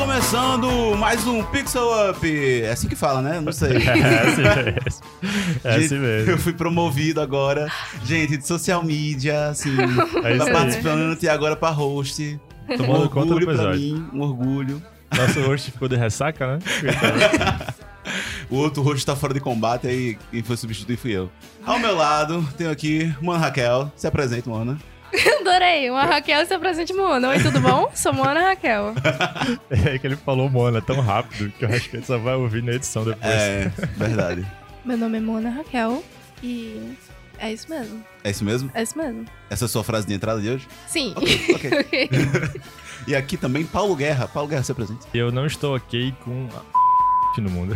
começando mais um Pixel Up. É assim que fala, né? Não sei. É assim mesmo. É assim mesmo. Eu fui promovido agora. Gente, de social media, assim. É aí. participante e agora pra host. Um Tomando conta do orgulho pra episódio. mim, um orgulho. Nosso host ficou de ressaca, né? O outro host tá fora de combate, aí quem foi substituir fui eu. Ao meu lado, tenho aqui Mona Raquel. Se apresenta, Mona. Adorei. Uma Raquel se apresente, Moana. Oi, tudo bom? Sou Moana Raquel. É que ele falou Mona tão rápido que eu acho que ele só vai ouvir na edição depois. É, verdade. Meu nome é Moana Raquel e é isso mesmo. É isso mesmo? É isso mesmo. Essa é a sua frase de entrada de hoje? Sim. Ok, ok. E aqui também Paulo Guerra. Paulo Guerra, se apresenta. Eu não estou ok com a no mundo.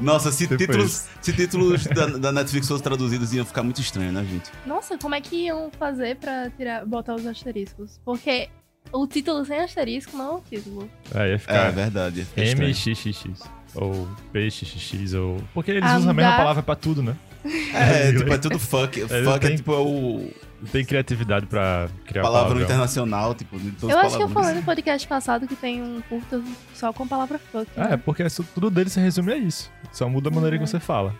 Nossa, se Tipo títulos, se títulos da, da Netflix fossem traduzidos, iam ficar muito estranho, né, gente? Nossa, como é que iam fazer pra tirar, botar os asteriscos? Porque o título sem asterisco não é um título. Ia É, ficar verdade. ia ficar estranho. MXXX. Ou PXXX, ou. Porque eles Ah, usam a mesma palavra pra tudo, né? É, tipo, é tudo fuck. Fuck é tipo é o Não tem criatividade pra criar palavrão palavrão. internacional, tipo, de todos eu acho que eu falei no podcast passado que tem um curto só com a palavra fuck. É, né? porque isso- tudo dele se resume a isso. Só muda a maneira que você fala.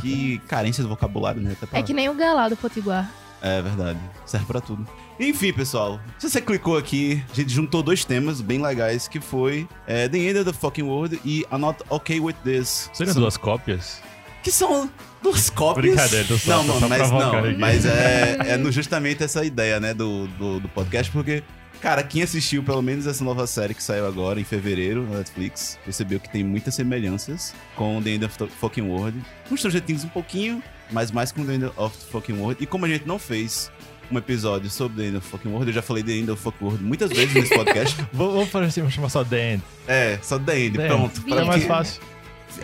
Que carência de vocabulário, né? Até pra- É que nem o galá do Potiguar. É verdade. Serve pra tudo. Enfim, pessoal. Se você clicou aqui, a gente juntou dois temas bem legais, que foi é, The End of the Fucking World e I'm Not Okay With This. Seriam São- duas cópias? Que são duas cópias. Brincadeira, tô só- não, tô mano, só mas não. aqui. Mas é, é no- justamente essa ideia, né, do, do, do podcast, porque, cara, quem assistiu pelo menos essa nova série que saiu agora em fevereiro na Netflix, percebeu que tem muitas semelhanças com The End of the Fucking World. Com Stranger Things um pouquinho, mas mais com The End of the Fucking World. E como a gente não fez um episódio sobre The End of the Fucking World, eu já falei The End of the Fucking World muitas vezes nesse podcast. Vou- Vamos fazer assim, vamos chamar só The End. é, só The End, The End. pronto. É É mais que- fácil.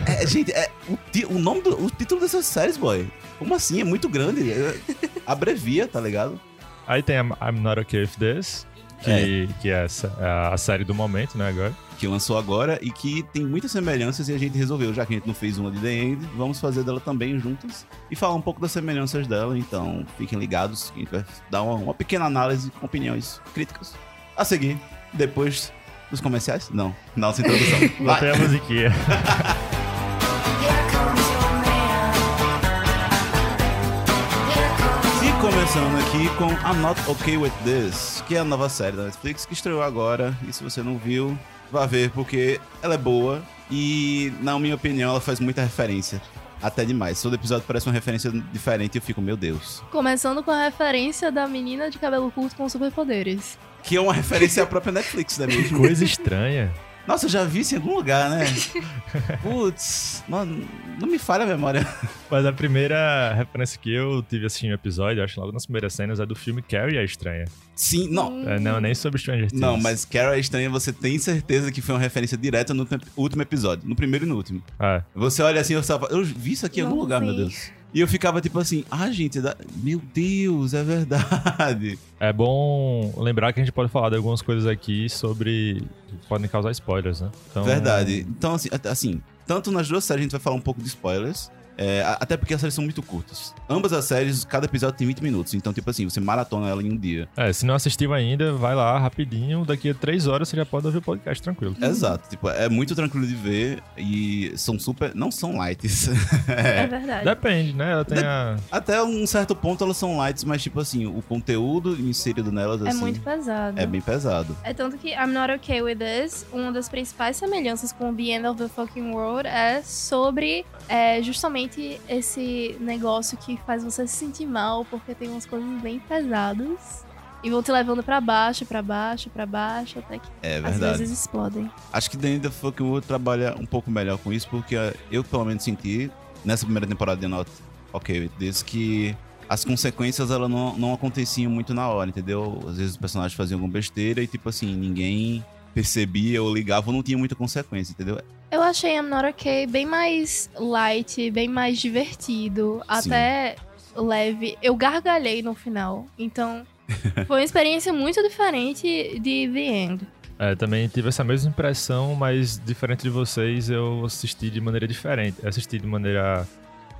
É, gente, é, o, o nome do o título dessas séries, boy. Como assim? É muito grande. É- abrevia, tá ligado? Aí tem a I'm Not Okay With This, que que é, essa- é a série do momento, né, agora. Que lançou agora e que tem muitas semelhanças e a gente resolveu, já que a gente não fez uma de The End, vamos fazer dela também juntas e falar um pouco das semelhanças dela. Então, fiquem ligados, que a gente vai dar uma, uma pequena análise com opiniões críticas. A seguir, depois dos comerciais? Não, nossa introdução. Vai. tem a musiquinha. começando aqui com I'm Not Okay With This, que é a nova série da Netflix que estreou agora. E se você não viu, vá ver porque ela é boa e, na minha opinião, ela faz muita referência. Até demais. Todo episódio parece uma referência diferente e eu fico, meu Deus. Começando com a referência da menina de cabelo curto com superpoderes. Que é uma referência à própria Netflix, não é mesmo? Coisa estranha. Nossa, eu já vi isso em algum lugar, né? Putz, não, não me falha a memória. Mas a primeira referência que eu tive assistindo o episódio, acho logo nas primeiras cenas, é do filme Carrie a Estranha. Sim, não. É, não, nem sobre Stranger Things. Não, mas Carol é estranha, você tem certeza que foi uma referência direta no último- episódio, no primeiro e no último. É. Você olha assim, eu, estava, eu vi isso aqui em algum Não lugar, meu vi. Deus. E eu ficava tipo assim, ah, gente, da- meu Deus, é verdade. É bom lembrar que a gente pode falar de algumas coisas aqui sobre. que podem causar spoilers, né? Então, Verdade. Então, assim, assim, tanto nas duas séries a gente vai falar um pouco de spoilers. É, até porque as séries são muito curtas. Ambas as séries, cada episódio tem 20 minutos. Então, tipo assim, você maratona ela em um dia. É, se não assistiu ainda, vai lá rapidinho. Daqui a três horas você já pode ouvir o podcast tranquilo. Exato. Tipo, é muito tranquilo de ver. E são super. Não são lights. É, verdade. Depende, né? Ela tem a. Até um certo ponto elas são lights, mas, tipo assim, o conteúdo inserido nelas, É assim. muito pesado. É bem pesado. É tanto que I'm Not Okay With This, uma das principais semelhanças com The End of the Fucking World é sobre é, justamente esse negócio que faz você se sentir mal, porque tem umas coisas bem pesadas e vão te levando pra baixo, pra baixo, pra baixo, até que É às vezes explodem. Acho que The End of Fucking World trabalha um pouco melhor com isso, porque eu, pelo menos, senti nessa primeira temporada de Not Ok This que as consequências elas não, não aconteciam muito na hora, entendeu? Às vezes os personagens faziam alguma besteira e, tipo assim, ninguém percebia ou ligava ou não tinha muita consequência, entendeu? Eu achei I'm Not Okay bem mais light, bem mais divertido, até leve. Eu gargalhei no final, então foi uma experiência muito diferente de The End. É, também tive essa mesma impressão, mas diferente de vocês, eu assisti de maneira diferente. Eu assisti de maneira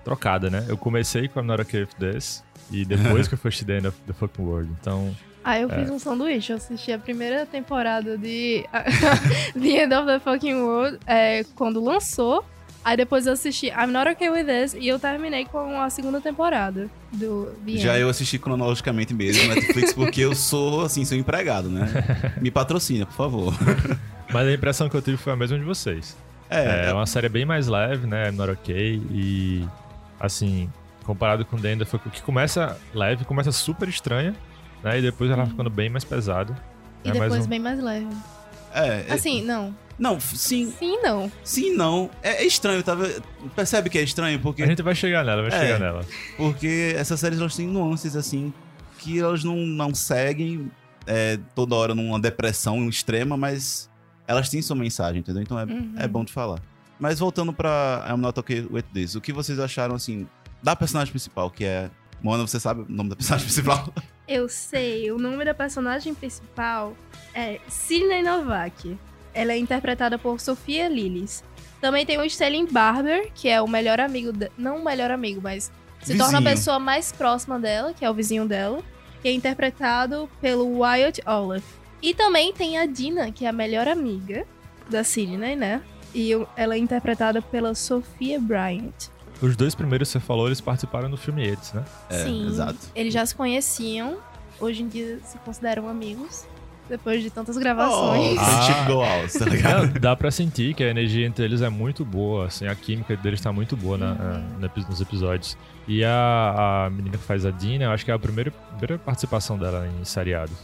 trocada, né? Eu comecei com I'm Not Okay With This, e depois que eu fui assistir The End of the Fucking World. Então, Aí eu fiz um sanduíche. Eu assisti a primeira temporada de The End of the Fucking World é, quando lançou. Aí depois eu assisti I'm Not Okay With This e eu terminei com a segunda temporada do The Já End. eu assisti cronologicamente mesmo no Netflix, porque eu sou, assim, seu empregado, né? Me patrocina, por favor. Mas a impressão que eu tive foi a mesma de vocês. É, É, uma série bem mais leve, né? Not Okay. E, assim, comparado com The End of que começa leve, começa super estranha, né? E depois ela ficando bem mais pesado. E É mais depois um- bem mais leve. é, é- Assim, não. Não, f- sim, Sim, não. sim, não. É, é estranho, tá? Percebe que é estranho? Porque A gente vai chegar nela, vai É. chegar nela. Porque essas séries elas têm nuances assim que elas não, não seguem é, toda hora numa depressão extrema, mas elas têm sua mensagem, entendeu? Então é, Uhum. é bom de falar. Mas voltando pra I'm Not Okay With This, o que vocês acharam assim da personagem principal, que é. Mona, você sabe o nome da personagem principal? Eu sei, o nome da personagem principal é Sidney Novak. Ela é interpretada por Sofia Lillis. Também tem o Stellan Barber, que é o melhor amigo, de... não o melhor amigo, mas se torna a Vizinho. pessoa mais próxima dela, que é o vizinho dela, que é interpretado pelo Wyatt Olive. E também tem a Dina, que é a melhor amiga da Sidney, né? E ela é interpretada pela Sophia Bryant. Os dois primeiros que você falou, eles participaram do filme Edes, né? É, Sim, exato. eles já se conheciam. Hoje em dia se consideram amigos. Depois de tantas gravações. Oh, Ah. Friendship Go Out, tá ligado? Dá pra sentir que a energia entre eles é muito boa, assim, a química deles tá muito boa na- Uhum. na- nos episódios. E a, a menina que faz a Dina, eu acho que é a primeira, primeira participação dela em seriados.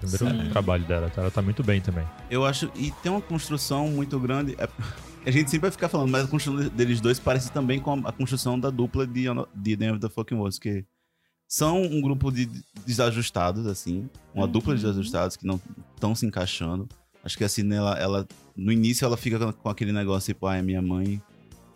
Primeiro Sim. trabalho dela, tá? ela tá muito bem também. Eu acho. E tem uma construção muito grande. é- a gente sempre vai ficar falando, mas a construção deles dois parece também com a, construção da dupla de, de The End of the Fucking World, que são um grupo de desajustados, assim. Uma Uhum. dupla de desajustados que não estão se encaixando. Acho que assim, ela, ela. No início ela fica com- com aquele negócio tipo, ah, é minha mãe.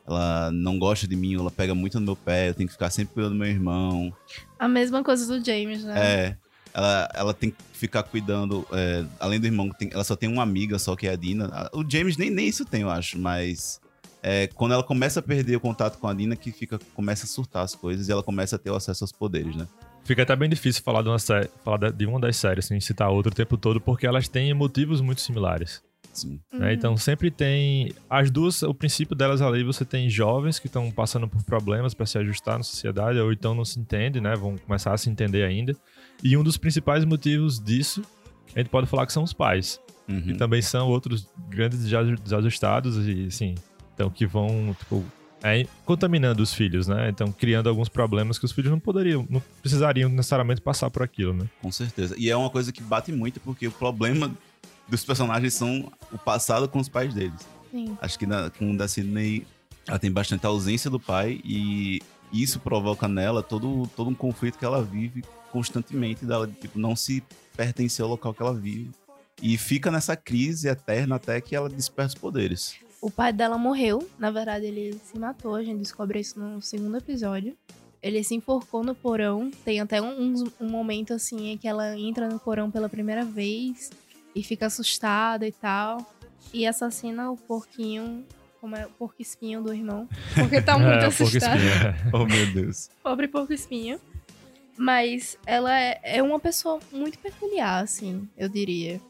Ela não gosta de mim, ela pega muito no meu pé, eu tenho que ficar sempre cuidando do meu irmão. A mesma coisa do James, né? É. Ela, ela tem que ficar cuidando. é, além do irmão, tem- ela só tem uma amiga só que é a Dina. O James nem, nem isso tem, eu acho, mas. é, quando ela começa a perder o contato com a Dina, que fica, começa a surtar as coisas e ela começa a ter o acesso aos poderes, né? Fica até bem difícil falar de uma, sé- falar de uma das séries sem citar outra o tempo todo, porque elas têm motivos muito similares. Sim. né? Uhum. Então sempre tem. As duas, o princípio delas ali, você tem jovens que estão passando por problemas para se ajustar na sociedade, ou então não se entendem, né? Vão começar a se entender ainda. E um dos principais motivos disso, a gente pode falar que são os pais. Uhum. Que também são outros grandes desaju- desajustados e, assim, então que vão, tipo. é, contaminando os filhos, né? Então, criando alguns problemas que os filhos não poderiam, não precisariam necessariamente passar por aquilo, né? Com certeza. E é uma coisa que bate muito, porque o problema dos personagens são o passado com os pais deles. Sim. Acho que na, com o da Sidney, ela tem bastante ausência do pai e isso provoca nela todo, todo um conflito que ela vive constantemente, dela tipo, não se pertencer ao local que ela vive. E fica nessa crise eterna até que ela desperta os poderes. O pai dela morreu. Na verdade, ele se matou. A gente descobre isso no segundo episódio. Ele se enforcou no porão. Tem até um- um momento assim em que ela entra no porão pela primeira vez e fica assustada e tal. E assassina o porquinho, como é o porco espinho do irmão. Porque tá muito É, assustado. Oh, meu Deus. Pobre porco espinho. Mas ela é, é uma pessoa muito peculiar, assim, eu diria.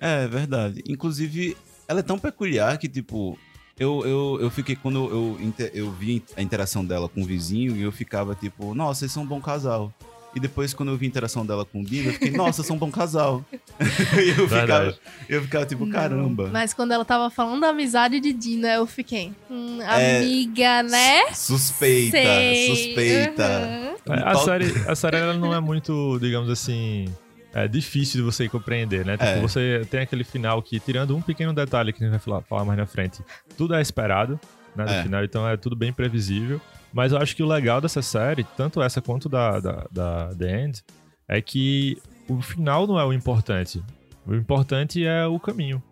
É, verdade. Inclusive, ela é tão peculiar que, tipo, eu, eu, eu fiquei. Quando eu, eu, eu vi a interação dela com o vizinho, e eu ficava, tipo, nossa, vocês são um bom casal. E depois, quando eu vi a interação dela com o Dino, eu fiquei, nossa, são um bom casal. e eu ficava, eu ficava, tipo, Não. caramba. Mas quando ela tava falando da amizade de Dina, eu fiquei. Hum, É, amiga, né? Suspeita, Sei. suspeita. Uhum. É, A série, a série ela não é muito, digamos assim, é difícil de você compreender, né? Tipo, É. você tem aquele final que, tirando um pequeno detalhe que a gente vai falar, falar mais na frente, tudo é esperado, né? No É. final, então é tudo bem previsível. Mas eu acho que o legal dessa série, tanto essa quanto da, da, da The End, é que o final não é o importante. O importante é o caminho.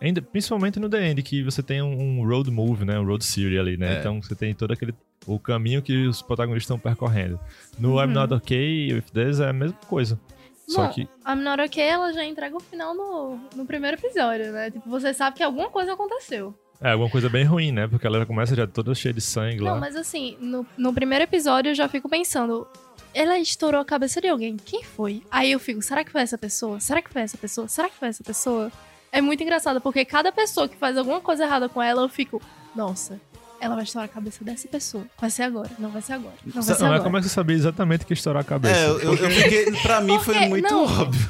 Ainda, principalmente no The End, que você tem um, um road movie, né? Um road series ali, né? É. Então você tem todo aquele. O caminho que os protagonistas estão percorrendo. No I'm Uhum. Not Okay with This é a mesma coisa. Só Bom, que. I'm Not Okay, ela já entrega o final no, no primeiro episódio, né? Tipo, você sabe que alguma coisa aconteceu. É alguma coisa bem ruim, né? Porque ela já começa já toda cheia de sangue lá. Não, mas assim, no, no primeiro episódio eu já fico pensando, ela estourou a cabeça de alguém. Quem foi? Aí eu fico, será que foi essa pessoa? Será que foi essa pessoa? Será que foi essa pessoa? É muito engraçado, porque cada pessoa que faz alguma coisa errada com ela, eu fico, nossa, ela vai estourar a cabeça dessa pessoa. Vai ser agora, não vai ser agora. Não vai ser Não, é agora. como é que você sabia exatamente que ia estourar a cabeça? É, eu, eu, fiquei. Pra mim foi Porque- muito não. óbvio.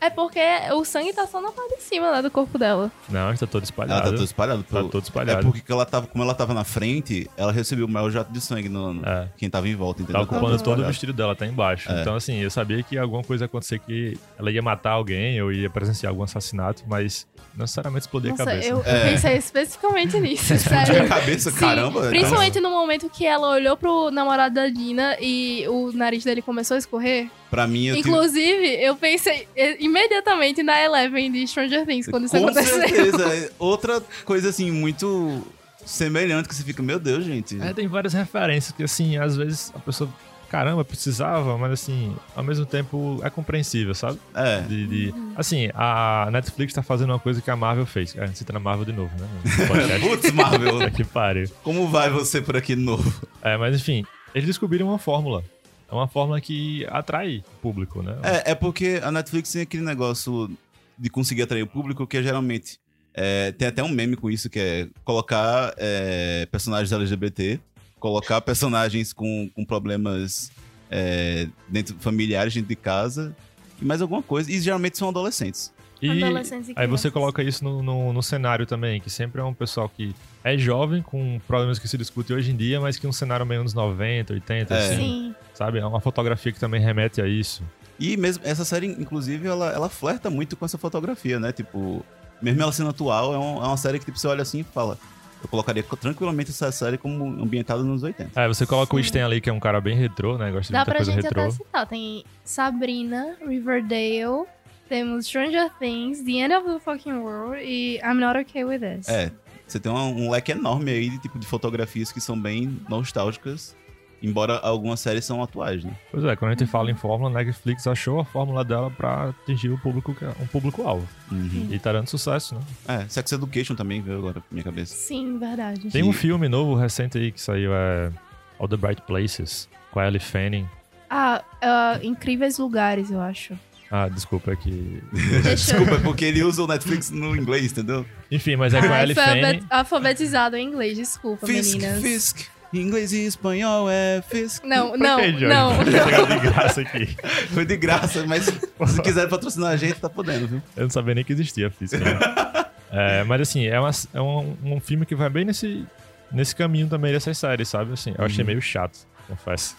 É porque o sangue tá só na parte de cima, né, do corpo dela. Não, está todo Ela espalhado. tá toda espalhada. Tá todo É espalhado. porque ela tava, como ela tava na frente, ela recebeu o maior jato de sangue no, no- É. quem tava em volta, entendeu? Tá ocupando todo o espalhado. vestido dela, tá embaixo. É. Então, assim, eu sabia que alguma coisa ia acontecer que ela ia matar alguém ou ia presenciar algum assassinato, mas não necessariamente explodir Nossa, a cabeça. eu, eu É. pensei especificamente nisso, Explodiu sério. a cabeça, Sim, caramba. Principalmente no momento que ela olhou pro namorado da Dina e o nariz dele começou a escorrer. Pra mim, eu tive- Inclusive, eu pensei imediatamente na Eleven de Stranger Things quando isso Com aconteceu. certeza. É Outra coisa, assim, muito semelhante que você fica, meu Deus, gente. É, tem várias referências que, assim, às vezes a pessoa, caramba, precisava, mas, assim, ao mesmo tempo é compreensível, sabe? É. De, de- Assim, a Netflix tá fazendo uma coisa que a Marvel fez. A gente cita na Marvel de novo, né? Putz, Marvel, Puta que pariu. como vai você por aqui de novo? É, mas enfim, eles descobriram uma fórmula. É uma fórmula que atrai o público, né? É, é porque a Netflix tem aquele negócio de conseguir atrair o público que é geralmente. é, tem até um meme com isso que é colocar é, personagens LGBT, colocar personagens com, com problemas é, dentro familiares dentro de casa e mais alguma coisa. E geralmente são adolescentes. E Adolescentes e aí você coloca isso no, no, no cenário também, que sempre é um pessoal que é jovem, com problemas que se discutem hoje em dia, mas que um cenário meio anos 90, 80, É. assim, Sim. sabe? É uma fotografia que também remete a isso. E mesmo essa série, inclusive, ela, ela flerta muito com essa fotografia, né? Tipo, mesmo ela sendo atual, é, um- é uma série que tipo, você olha assim e fala. Eu colocaria tranquilamente essa série como ambientada nos 80. É, você coloca o Sim. Stan ali, que é um cara bem retrô, né? Gosta de Dá muita pra coisa gente retrô. até citar. Tem Sabrina, Riverdale, temos Stranger Things, The End of the Fucking World e I'm Not Okay With This. É, você tem um, um leque enorme aí de tipo de fotografias que são bem nostálgicas, embora algumas séries são atuais, né? Pois é, quando a gente fala em fórmula, Netflix achou a fórmula dela pra atingir o público, que é um público-alvo. Uhum. E tá dando sucesso, né? É, Sex Education também veio agora pra minha cabeça. Sim, verdade. Tem um filme novo, recente aí, que saiu, é All the Bright Places, com a Ellie Fanning. Ah, ah, Incríveis Lugares, eu acho. Ah, desculpa, é que... Desculpa, é porque ele usa o Netflix no inglês, entendeu? Enfim, mas é com a Ai, Ellie Fanning. alfabet- alfabetizado em inglês, desculpa, Fisk, meninas. Fisk. Em inglês e espanhol é Fisk. Não, não, Johnny? não. Chegou de graça aqui. Foi de graça, mas se quiser patrocinar a gente, tá podendo, viu? Eu não sabia nem que existia Fisk. Né? É, mas assim, é, uma- é um, um filme que vai bem nesse, nesse caminho também dessas séries, sabe? Assim, eu achei Uhum. meio chato, confesso.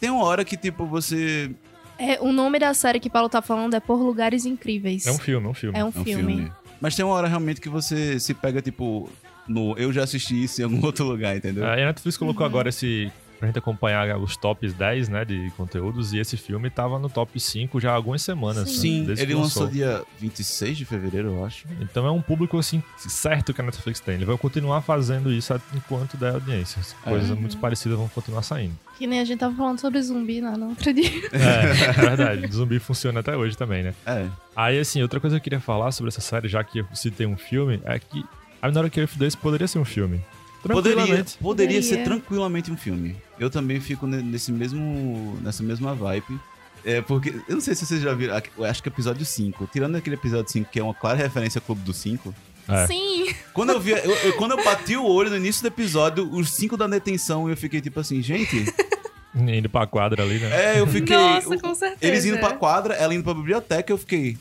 Tem uma hora que, tipo, você. É, o nome da série que Paulo tá falando é Por Lugares Incríveis. É um filme, é um filme. É um É um filme. filme. Mas tem uma hora realmente que você se pega, tipo, no eu já assisti isso em algum outro lugar, entendeu? É, a Netflix colocou Uhum. agora esse. Pra gente acompanhar os tops 10, né, de conteúdos, e esse filme tava no top 5 já há algumas semanas. né, Sim, que ele lançou dia 26 de fevereiro, eu acho. Então é um público, assim, certo que a Netflix tem. Ele vai continuar fazendo isso enquanto der audiência. É. Coisas Uhum. muito parecidas vão continuar saindo. Que nem a gente tava falando sobre zumbi lá no outro dia. É, é verdade. Zumbi funciona até hoje também, né? É. Aí, assim, outra coisa que eu queria falar sobre essa série, já que eu citei um filme, é que I'm Not Okay With This poderia ser um filme. Poderia, Tranquilamente. poderia ser tranquilamente um filme. Eu também fico ne- nesse mesmo, nessa mesma vibe. É, porque, eu não sei se vocês já viram, acho que episódio 5, tirando aquele episódio 5, que é uma clara referência ao Clube dos 5, É. Sim. Quando eu vi, eu- eu- quando eu bati o olho no início do episódio, os cinco da detenção, eu fiquei tipo assim, gente. Indo pra quadra ali, né? É, eu fiquei. Nossa, com certeza. Eles indo pra quadra, ela indo pra biblioteca, eu fiquei.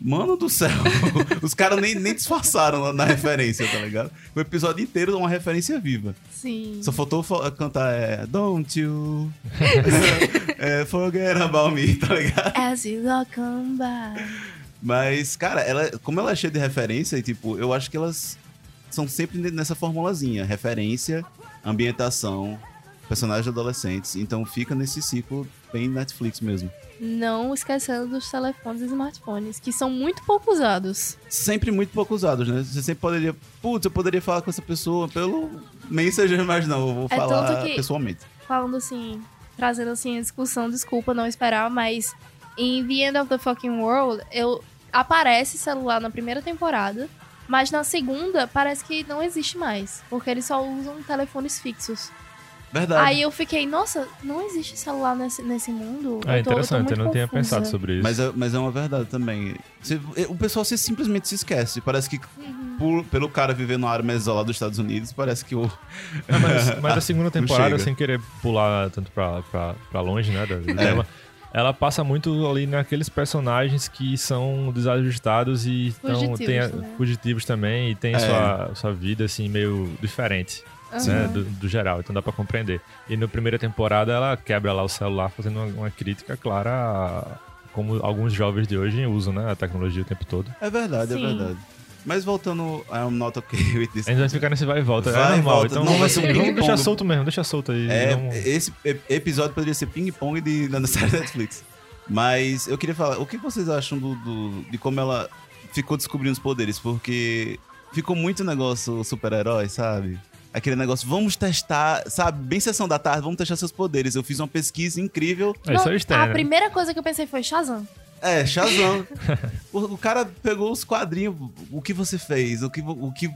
Mano do céu, os caras nem, nem disfarçaram na, referência, tá ligado? O episódio inteiro é uma referência viva. Sim. Só faltou fa- cantar é, Don't you é, forget about me, tá ligado? As you walk on by. Mas, cara, ela, como ela é cheia de referência, e, tipo, eu acho que elas são sempre nessa formulazinha: referência, ambientação, personagens adolescentes. Então fica nesse ciclo bem Netflix mesmo. Não esquecendo dos telefones e smartphones, que são muito pouco usados. Sempre muito pouco usados, né? Você sempre poderia. Putz, eu poderia falar com essa pessoa pelo Messenger, mas não, eu vou É falar tanto que- pessoalmente. Falando assim, trazendo assim a discussão, desculpa não esperar, mas em The End of the Fucking World, eu aparece celular na primeira temporada, mas na segunda parece que não existe mais, porque eles só usam telefones fixos. Verdade. Aí eu fiquei, nossa, não existe celular nesse, nesse mundo? É Eu tô- interessante, eu, muito não tinha confusa. pensado sobre isso. Mas é, mas é uma verdade também. Você- o pessoal se, simplesmente se esquece. Parece que Uhum. por- pelo cara viver numa área mais isolada dos Estados Unidos, parece que o. É, mas, mas a segunda temporada, sem querer pular tanto pra, pra, pra longe, né, do, do É. tema, ela passa muito ali naqueles personagens que são desajustados e tão- Fugitivos tem a- também. fugitivos também e tem É. sua, sua vida, assim, meio diferente. Aham. Né, do, do geral, então dá pra compreender. E na primeira temporada ela quebra lá o celular fazendo uma, uma crítica clara a como alguns jovens de hoje usam né, a tecnologia o tempo todo. É verdade, Sim. é verdade. Mas voltando I'm not okay with this. A gente vai ficar nesse vai e volta. Vai é e normal. volta. Então Não, vamos, vai ser um vamos ping-pong. deixar solto mesmo, deixa solto aí. É, vamos- esse episódio poderia ser ping-pong de, da série Netflix. Mas eu queria falar, o que vocês acham do, do- de como ela ficou descobrindo os poderes? Porque ficou muito negócio super-herói, sabe? Aquele negócio, vamos testar, sabe? Bem sessão da tarde, vamos testar seus poderes. Eu fiz uma pesquisa incrível. É, isso Não, é o Stan, a primeira coisa que eu pensei foi Shazam. É, Shazam. o, o cara pegou os quadrinhos, o que você fez? O que, o que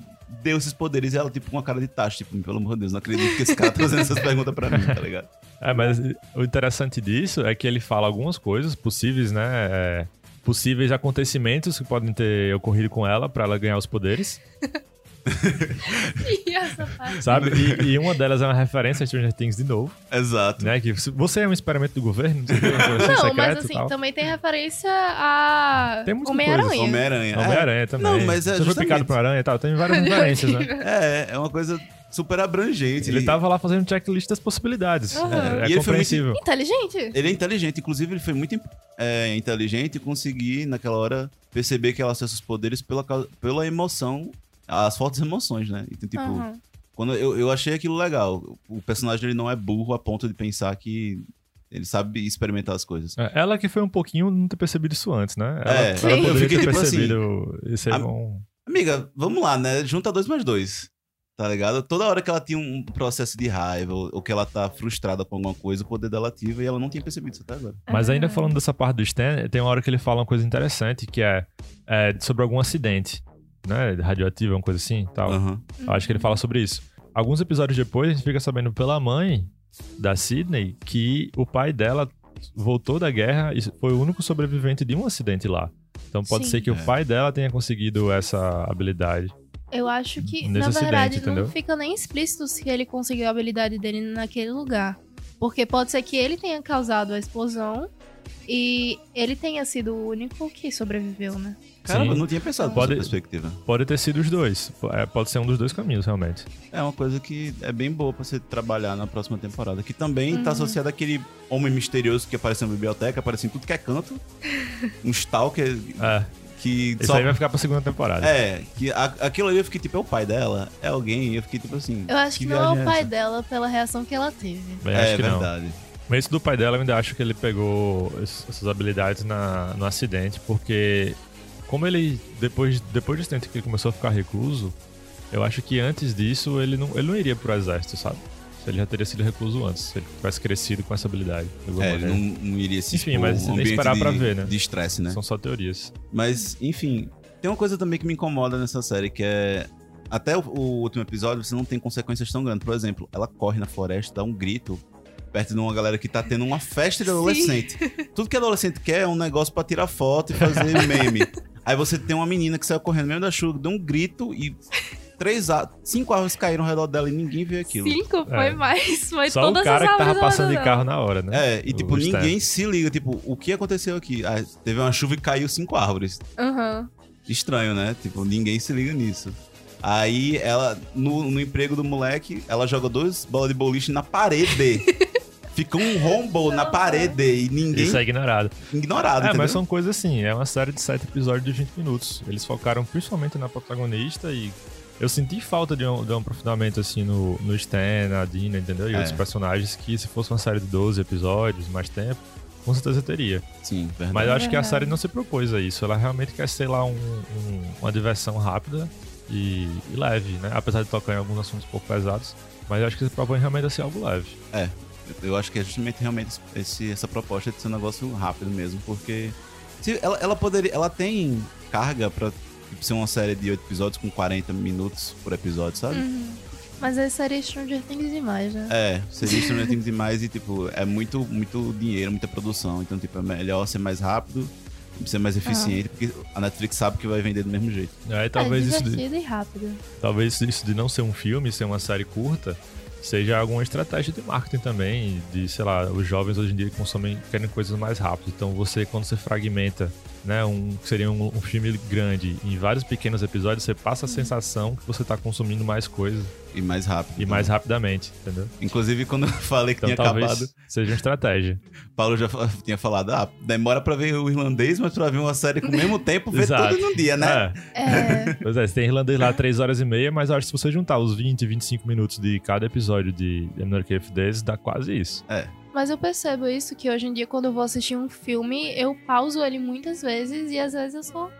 deu esses poderes? E ela, tipo, com uma cara de tacho, tipo, pelo amor de Deus, não acredito que esse cara tá trazendo essas perguntas pra mim, tá ligado? É, mas o interessante disso é que ele fala algumas coisas possíveis, né? é, possíveis acontecimentos que podem ter ocorrido com ela pra ela ganhar os poderes, E essa parte? sabe? E, e uma delas é uma referência a Stranger Things de novo, Exato. né? Que você é um experimento do governo, não sei o que, uma coisa assim, Não, mas assim, tal. também tem referência a Tem muita Homem-Aranha. Homem-Aranha. É. Homem-Aranha também. Não, mas é Você foi justamente- picado por aranha e tal, tem várias referências, né? É, é uma coisa super abrangente. Ele tava lá fazendo checklist das possibilidades. Aham. É, é E ele foi muito- compreensível. Inteligente. Ele é inteligente, inclusive ele foi muito é, inteligente e conseguir, naquela hora, perceber que ela acessa os poderes pela, pela emoção, as fortes emoções, né? Então, tipo, Aham. quando eu, eu achei aquilo legal. O personagem ele não é burro a ponto de pensar que ele sabe experimentar as coisas. É, Ela que foi um pouquinho não ter percebido isso antes, né? Ela, É, ela eu fiquei ter tipo assim, percebido isso aí a- bom. Amiga, vamos lá, né? Junta dois mais dois. Tá ligado? Toda hora que ela tinha um processo de raiva ou, ou que ela tá frustrada com alguma coisa, o poder dela ativa e ela não tinha percebido isso até agora. Mas ainda Ah. falando dessa parte do Stan, tem uma hora que ele fala uma coisa interessante, que é, é sobre algum acidente, né? Radioativo, uma coisa assim tal. Eu acho que ele fala sobre isso. Alguns episódios depois, a gente fica sabendo pela mãe da Sidney que o pai dela voltou da guerra e foi o único sobrevivente de um acidente lá. Então pode Sim. ser que o É. pai dela tenha conseguido essa habilidade. Eu acho que, na verdade, entendeu? não fica nem explícito se ele conseguiu a habilidade dele naquele lugar. Porque pode ser que ele tenha causado a explosão e ele tenha sido o único que sobreviveu, né? Caramba, eu Sim. não tinha pensado Pode- nessa perspectiva. Pode ter sido os dois. É, pode ser um dos dois caminhos, realmente. É uma coisa que é bem boa pra você trabalhar na próxima temporada. Que também tá Uhum. associado àquele homem misterioso que aparece na biblioteca, aparece em tudo que é canto. Um stalker É, que isso só. aí vai ficar pra segunda temporada. É, que a- aquilo ali eu fiquei tipo, é o pai dela? É alguém? E eu fiquei tipo assim. Eu acho que, não é o pai essa? dela pela reação que ela teve. Bem, É, acho que não. verdade. Mas isso do pai dela, eu ainda acho que ele pegou es- essas habilidades na, no acidente, porque como ele, depois, depois desse tempo que ele começou a ficar recluso, eu acho que antes disso ele não, ele não iria pro exército, sabe? Ele já teria sido recluso antes, se ele tivesse crescido com essa habilidade. É, ele não, não iria se Enfim, mas ambiente esperar de, pra ver, né? De estresse, né? São só teorias. Mas, enfim, tem uma coisa também que me incomoda nessa série, que é. Até o, o último episódio, você não tem consequências tão grandes. Por exemplo, ela corre na floresta, dá um grito perto de uma galera que tá tendo uma festa de Sim. adolescente. Tudo que adolescente quer é um negócio pra tirar foto e fazer meme. Aí você tem uma menina que saiu correndo no meio da chuva, deu um grito e três, á- cinco árvores caíram ao redor dela e ninguém viu aquilo. Cinco foi É. mais. Foi Só todas o cara as que tava passando de carro na hora, né? É, e O tipo, Stan. ninguém se liga, tipo, o que aconteceu aqui? Ah, teve uma chuva e caiu cinco árvores. Aham. Estranho, né? Tipo, ninguém se liga nisso. Aí ela, no, no emprego do moleque, ela joga duas bolas de boliche na parede. Fica um rombo na parede e ninguém Isso é ignorado. ignorado, É, entendeu? mas são coisas assim, é uma série de sete episódios de 20 minutos. Eles focaram principalmente na protagonista e eu senti falta de um, de um aprofundamento assim no, no Stan, na Dina, entendeu? E É. outros personagens que se fosse uma série de 12 episódios, mais tempo, com certeza teria. Sim, verdade. Mas eu acho que a série não se propôs a isso. Ela realmente quer ser lá um- um- uma diversão rápida e, e leve, né? Apesar de tocar em alguns assuntos um pouco pesados. Mas eu acho que se propõe realmente a ser algo leve. Eu acho que é justamente realmente esse, essa proposta de ser um negócio rápido mesmo, porque se ela, ela poderia, ela tem carga pra tipo, ser uma série de oito episódios com 40 minutos por episódio, sabe? Uhum. Mas aí seria Stranger Things demais, né? É, seria Stranger Things demais e, tipo, é muito, muito dinheiro, muita produção. Então, tipo, é melhor ser mais rápido, ser mais eficiente, porque a Netflix sabe que vai vender do mesmo jeito. Aí talvez é isso de, e rápido. talvez isso de não ser um filme, ser uma série curta, seja alguma estratégia de marketing também, de, sei lá, os jovens hoje em dia consomem, querem coisas mais rápidas. Então você, quando você fragmenta, né, um, que seria um, um filme grande em vários pequenos episódios, você passa a sensação que você tá consumindo mais coisas E mais rápido. e mais rapidamente, entendeu? Inclusive, quando eu falei que Então tinha talvez acabado, seja uma estratégia. Paulo já tinha falado, ah, demora pra ver o irlandês, mas pra ver uma série com o mesmo tempo, ver Exato. tudo num dia, né? É. É, Pois é, você tem irlandês lá 3 horas e meia, mas eu acho que se você juntar os 20, 25 minutos de cada episódio de American F10, dá quase isso. Mas eu percebo isso, que hoje em dia, quando eu vou assistir um filme, eu pauso ele muitas vezes e às vezes eu só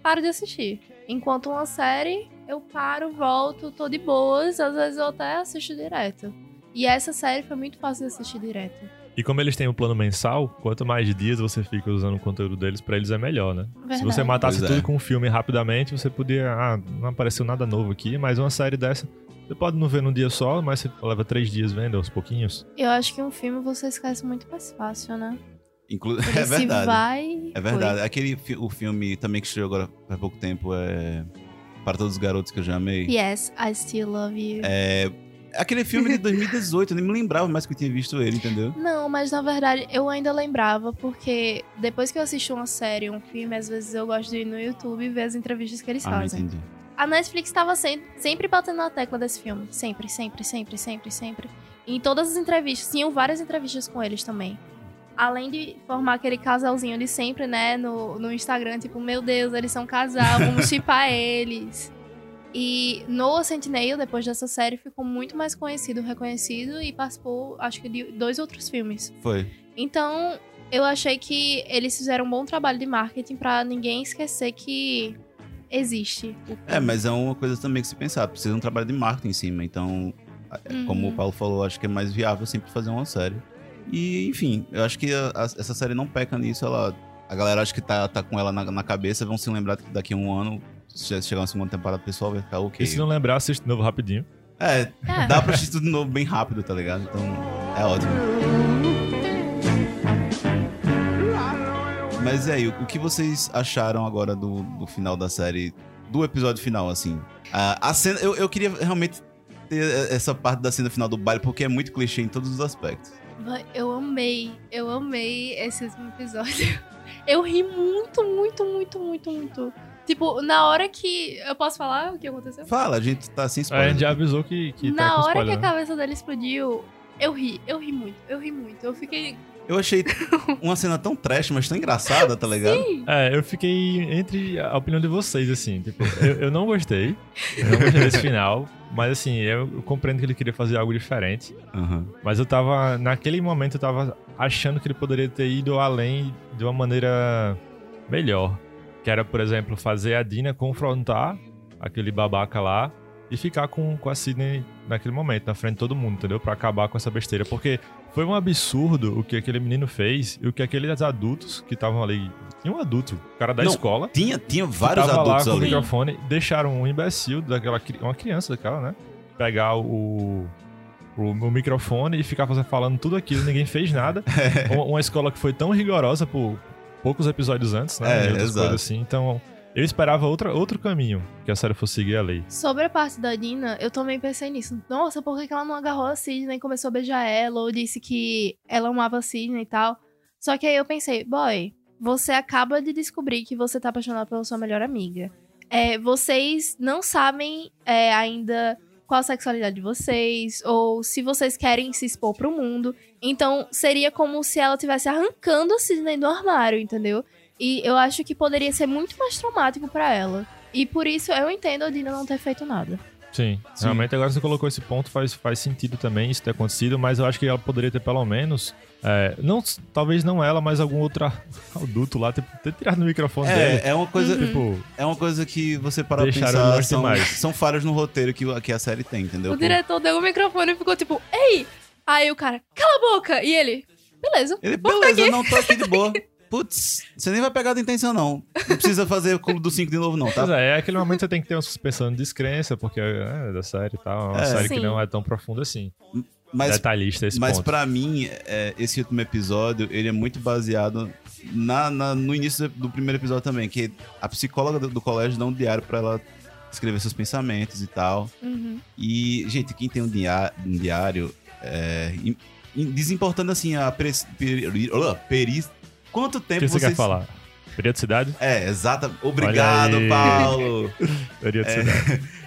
paro de assistir. Enquanto uma série, eu paro, volto, tô de boas, às vezes eu até assisto direto. E essa série foi muito fácil de assistir direto. E como eles têm um plano mensal, quanto mais dias você fica usando o conteúdo deles, pra eles é melhor, né? Se Verdade. você matasse Pois é. tudo com um filme rapidamente, você podia. Ah, não apareceu nada novo aqui, mas uma série dessa. Você pode não ver num dia só, mas você leva três dias vendo aos pouquinhos. Eu acho que um filme você esquece muito mais fácil, né? Inclu- É verdade. vai. É verdade. Aquele fi- o filme também que estreou agora há pouco tempo é Para Todos os Garotos que eu já amei. Foi. Yes, I still love you. É aquele filme de 2018, eu nem me lembrava mais que eu tinha visto ele, entendeu? Não, mas na verdade eu ainda lembrava, porque depois que eu assisto uma série, um filme, às vezes eu gosto de ir no YouTube e ver as entrevistas que eles Ah, fazem. entendi. A Netflix tava sempre, sempre batendo na tecla desse filme. Sempre, sempre, sempre, sempre, sempre. E em todas as entrevistas, tinham várias entrevistas com eles também. Além de formar aquele casalzinho de sempre, né, no, no Instagram, tipo, meu Deus, eles são um casal, vamos chipar eles. E Noah Centineo, depois dessa série, ficou muito mais conhecido, reconhecido e participou, acho que, de dois outros filmes. Foi. Então, eu achei que eles fizeram um bom trabalho de marketing pra ninguém esquecer que existe. o É, mas é uma coisa também que se pensar. Precisa de um trabalho de marketing em cima. Então, Uhum. como o Paulo falou, acho que é mais viável sempre fazer uma série. E, enfim, eu acho que a- a- essa série não peca nisso. Ela, a galera acho que tá, tá com ela na, na cabeça. Vão se lembrar que daqui a um ano, se chegar uma segunda temporada, o pessoal vai ficar ok. E se não lembrar, assiste de novo rapidinho. É, É. dá pra assistir tudo de novo bem rápido, tá ligado? Então, é ótimo. Mas e aí, o que vocês acharam agora do, do final da série? Do episódio final, assim? Ah, a cena, eu, eu queria realmente ter essa parte da cena final do baile, porque é muito clichê em todos os aspectos. Eu amei, eu amei esse último episódio. Eu ri muito, muito, muito, muito, muito. Tipo, na hora que. Eu posso falar o que aconteceu? Fala, a gente tá sem a spoiler. gente já avisou que, que tá na com hora spoiler, que a né? cabeça dele explodiu, eu ri, eu ri muito, eu ri muito. Eu fiquei. Eu achei uma cena tão trash, mas tão engraçada, tá ligado? Sim! É, eu fiquei entre a opinião de vocês, assim. Tipo, eu, eu não gostei. Eu não gostei desse final. Mas, assim, eu, compreendo que ele queria fazer algo diferente. Aham. Mas eu tava. Naquele momento, eu tava achando que ele poderia ter ido além de uma maneira melhor. Que era, por exemplo, fazer a Dina confrontar aquele babaca lá e ficar com, com a Sidney naquele momento, na frente de todo mundo, entendeu? Pra acabar com essa besteira. Porque foi um absurdo o que aquele menino fez e o que aqueles adultos que estavam ali. Tinha um adulto, o cara da Não, escola. Tinha, tinha que vários tava adultos lá com o ali. microfone, deixaram um imbecil daquela uma criança daquela, né? Pegar o, o, o microfone e ficar falando tudo aquilo, ninguém fez nada. uma, uma escola que foi tão rigorosa por poucos episódios antes, né? É, exato. assim. Então, eu esperava outra, outro caminho que a série fosse seguir a lei. Sobre a parte da Dina, eu também pensei nisso. Nossa, por que ela não agarrou a Sidney e começou a beijar ela? Ou disse que ela amava a Sidney e tal. Só que aí eu pensei, boy, você acaba de descobrir que você tá apaixonado pela sua melhor amiga. É, vocês não sabem é, ainda qual a sexualidade de vocês, ou se vocês querem se expor pro mundo. Então, seria como se ela estivesse arrancando a Sidney do armário, entendeu? E eu acho que poderia ser muito mais traumático pra ela. E por isso eu entendo a Dina não ter feito nada. Sim, Sim. realmente agora você colocou esse ponto, faz, faz sentido também isso ter acontecido, mas eu acho que ela poderia ter pelo menos. é, não, talvez não ela, mas algum outro adulto lá, ter, ter tirado no microfone dele. É, é uma coisa. Uhum. Tipo, É uma coisa que você para pensar, são, demais. são falhas no roteiro que, o- que a série tem, entendeu? O diretor deu o microfone e ficou tipo, ei! Aí o cara, cala a boca! E ele, beleza. Ele, beleza, aqui." não tô aqui de boa. putz, você nem vai pegar da intenção, não. Não precisa fazer o Clube do 5 de novo, não, tá? Pois é, é aquele momento que você tem que ter uma suspensão de descrença, porque é da série e tal. É uma É. série que Sim. não é tão profunda assim. Mas, Detalhista esse mas ponto. pra mim, é, esse último episódio, ele é muito baseado na, na- no início do primeiro episódio também, que a psicóloga do, do colégio dá um diário pra ela escrever seus pensamentos e tal. Uhum. E, gente, quem tem um diário, um diário é, im- im- desimportando assim a peri, peri, peri- quanto O tempo que você vocês... quer falar? Periodicidade? É, exata. Obrigado. Paulo. Periodicidade.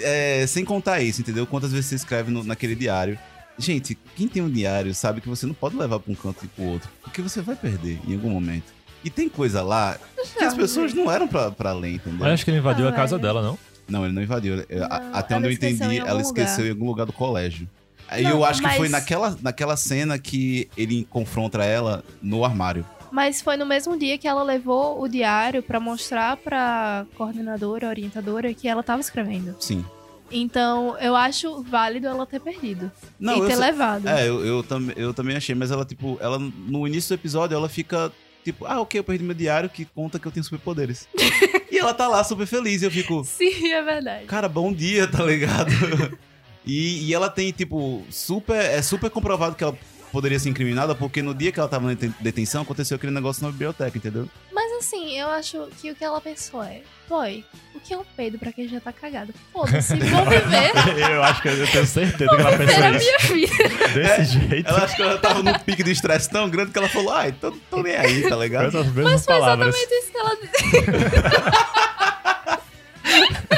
É, sem contar isso, entendeu? Quantas vezes você escreve no- naquele diário. Gente, quem tem um diário sabe que você não pode levar pra um canto e pro outro, porque você vai perder em algum momento. E tem coisa lá que as pessoas não eram pra, pra ler, entendeu? Mas acho que ele invadiu Ah, a casa é. dela, não? Não, ele não invadiu. É, Não, Até onde eu entendi, ela esqueceu lugar. em algum lugar do colégio. Aí eu acho que mas- foi naquela, naquela cena que ele confronta ela no armário. Mas foi no mesmo dia que ela levou o diário pra mostrar pra coordenadora, orientadora, que ela tava escrevendo. Sim. Então, eu acho válido ela ter perdido. Não, e ter levado. É, eu, eu, tam- eu também achei, mas ela, tipo, ela no início do episódio, ela fica, tipo, ah, ok, eu perdi meu diário que conta que eu tenho superpoderes. e ela tá lá super feliz, e eu fico, Sim, é verdade. cara, bom dia, tá ligado? e, e ela tem, tipo, super. É super comprovado que ela poderia ser incriminada, porque no dia que ela tava na deten- detenção, aconteceu aquele negócio na biblioteca, entendeu? Mas assim, eu acho que o que ela pensou é: boy, o que é um peido pra quem já tá cagado? Foda-se, vou viver. eu acho que eu tenho certeza que ela pensou a isso. minha vida. Desse jeito. Ela acho que ela tava num pique de estresse tão grande que ela falou, ai, tô, tô nem aí, tá ligado? essas mesmas Foi palavras. exatamente isso que ela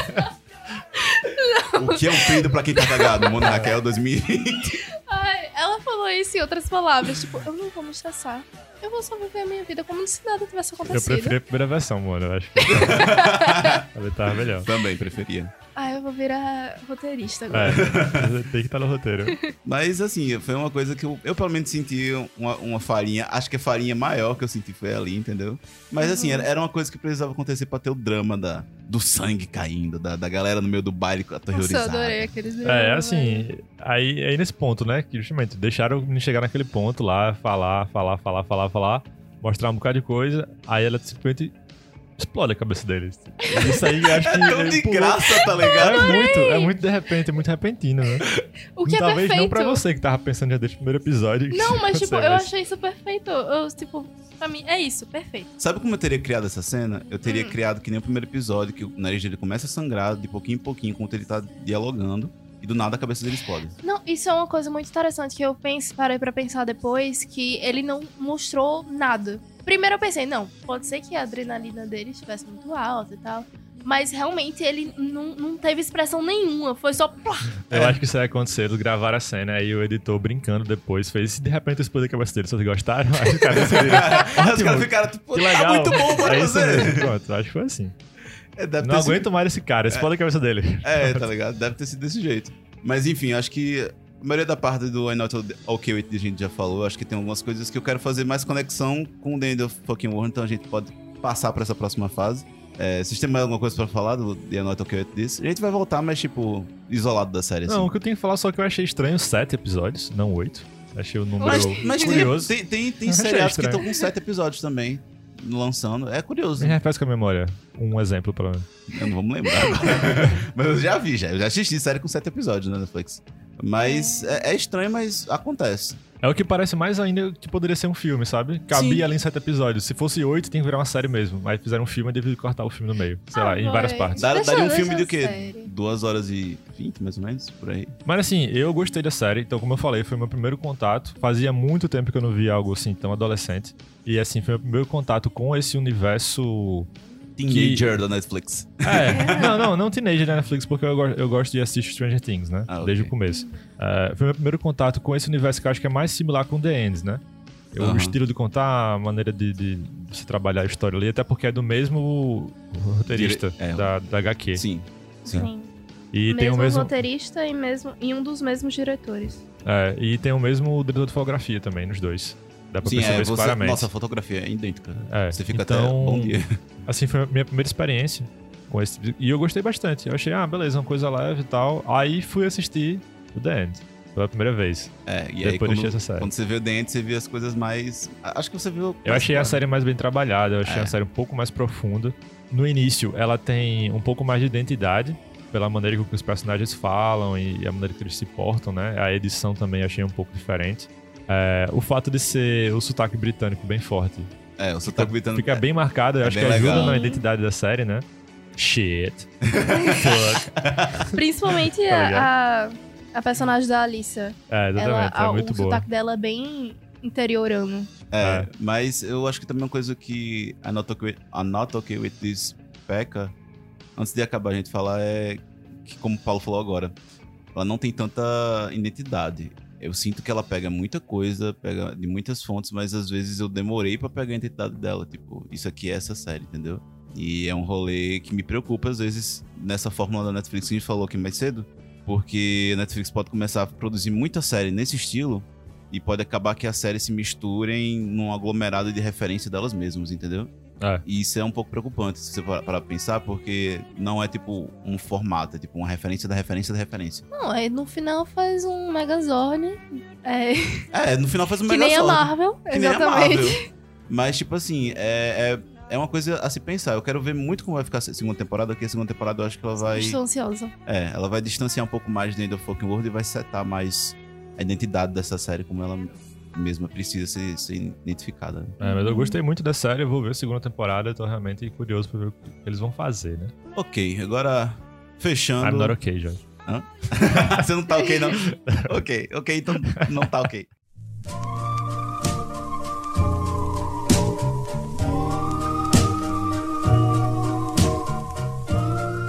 O que é um peido pra quem tá cagado? Mona Raquel 2020. Ai, ela falou isso em outras palavras. Tipo, eu não vou me estressar. Eu vou só viver a minha vida como se nada tivesse Eu acontecido. preferi a primeira versão, mano. Eu acho que ela tava melhor. Também preferia. Ah, eu vou virar roteirista agora. É, tem que estar no roteiro. Mas assim, foi uma coisa que eu, eu pelo menos senti uma, uma farinha. Acho que a farinha maior que eu senti foi ali, entendeu? Mas assim, era, era uma coisa que precisava acontecer pra ter o drama da, do sangue caindo, da, da galera no meio do baile Nossa, eu aterrorizada. adorei aqueles É, assim, aí, aí nesse ponto, né? Que justamente deixaram me chegar naquele ponto lá, falar, falar, falar, falar, falar, mostrar um bocado de coisa, aí ela simplesmente explode a cabeça deles. Isso aí acho que. É tão de graça, tá ligado? É muito, é muito de repente, é muito repentino, né? O que é Talvez perfeito. não pra você que tava pensando já desde o primeiro episódio. Não, mas tipo, eu mas- achei isso perfeito. Eu, tipo, pra mim, é isso, perfeito. Sabe como eu teria criado essa cena? Eu teria Hum. criado que nem o primeiro episódio, que o nariz dele começa a sangrar de pouquinho em pouquinho enquanto ele tá dialogando. E do nada a cabeça dele explode. Não, isso é uma coisa muito interessante que eu pense, parei pra pensar depois, que ele não mostrou nada. Primeiro eu pensei, não, pode ser que a adrenalina dele estivesse muito alta e tal. Mas realmente ele não, não teve expressão nenhuma. Foi só. plá. Eu acho que isso ia acontecer, eles gravaram a cena, aí o editor brincando depois fez, se de repente explodir a cabeça dele, vocês gostaram? Aí caras decidiram, Os caras ficaram tipo, que tá legal. muito bom, bora é pronto, acho que foi assim. É, deve Não ter sido- aguento mais esse cara, explode a cabeça dele. É, tá ligado? Deve ter sido desse jeito. Mas enfim, acho que a maioria da parte do I Not Okay With It a gente já falou. Acho que tem algumas coisas que eu quero fazer mais conexão com o The End of Fucking World, então a gente pode passar pra essa próxima fase. É, vocês têm mais alguma coisa pra falar do The Not Okay With This? A gente vai voltar, mas tipo, isolado da série, assim. Não, o que eu tenho que falar só que eu achei estranho sete episódios, não oito. Achei o número mas, mas curioso. tem, tem, tem seriados que estão com sete episódios também lançando. É curioso. Me refaz com a memória. Um exemplo, pelo menos. Eu não vou me lembrar mas eu já vi, já. Eu já assisti série com sete episódios na Netflix. Mas é, é estranho, mas acontece. É o que parece mais ainda que poderia ser um filme, sabe? Cabia Sim. ali em sete episódios. Se fosse oito, tem que virar uma série mesmo. Mas fizeram um filme e devido cortar o filme no meio. Sei Ah, lá, em várias vai. partes. Dar- Deixa- daria um filme de quê? série. Duas horas e vinte, mais ou menos, por aí. Mas assim, eu gostei da série, então como eu falei, foi meu primeiro contato. Fazia muito tempo que eu não via algo assim tão adolescente. E assim, foi meu primeiro contato com esse universo. Teenager da Netflix. É, não, não, não teenager da Netflix, porque eu, go- eu gosto de assistir Stranger Things, né? Ah. Desde o começo. É, foi meu primeiro contato com esse universo que eu acho que é mais similar com The Ends, né? O Aham. estilo de contar, a maneira de, de se trabalhar a história ali, até porque é do mesmo roteirista Dire- é. da, da HQ. Sim. Sim. Sim. E mesmo tem o mesmo. roteirista e, mesmo, e um dos mesmos diretores. É, e tem o mesmo diretor de fotografia também nos dois. Dá pra Sim, perceber é, isso você, claramente. nossa, a fotografia é idêntica. É, Você fica até então- bom dia. Assim, foi a minha primeira experiência com esse. E eu gostei bastante. Eu achei, ah, beleza, uma coisa leve e tal. Aí fui assistir o The End. pela primeira vez. É, e aí Depois quando, série. quando você viu The End, você viu as coisas mais... Acho que você viu... Eu achei a série mais bem trabalhada, eu achei É. a série um pouco mais profunda. No início, ela tem um pouco mais de identidade, pela maneira que os personagens falam e a maneira que eles se portam, né? A edição também achei um pouco diferente. É, o fato de ser o sotaque britânico bem forte É, o sotaque britânico... fica bem marcado, eu é acho que ajuda legal. na identidade da série, né? Shit. Fuck. Principalmente Tá a, a, personagem da Alissa. É, exatamente, Ela, é muito o boa. sotaque dela é bem interiorano. É, É. mas eu acho que também uma coisa que a Not Okay, a Not okay With This peca, antes de acabar a gente falar, é que, como o Paulo falou agora, ela não tem tanta identidade. Eu sinto que ela pega muita coisa, pega de muitas fontes, mas às vezes eu demorei pra pegar a identidade dela. Tipo, isso aqui é essa série, entendeu? E é um rolê que me preocupa, às vezes, nessa fórmula da Netflix que a gente falou aqui mais cedo, porque a Netflix pode começar a produzir muita série nesse estilo, e pode acabar que as séries se misturem num aglomerado de referência delas mesmas, entendeu? É. E isso é um pouco preocupante, se você parar pra pensar, porque não é tipo um formato, é tipo uma referência da referência da referência. Não, aí no final faz um Megazord. É, É, no final faz um que nem a Megazord, Marvel. que nem a exatamente. Marvel. Mas, tipo assim, é, é, é uma coisa a se pensar. Eu quero ver muito como vai ficar a segunda temporada, porque a segunda temporada eu acho que ela vai. Estou ansiosa. É, ela vai distanciar um pouco mais de End of Fucking World e vai setar mais a identidade dessa série, como ela mesma precisa ser, ser identificada. É, mas eu gostei muito da série, vou ver a segunda temporada, tô realmente curioso pra ver o que eles vão fazer, né? Ok, agora fechando. I'm not okay, Jorge. Você não tá ok, não? ok, ok, então não tá ok.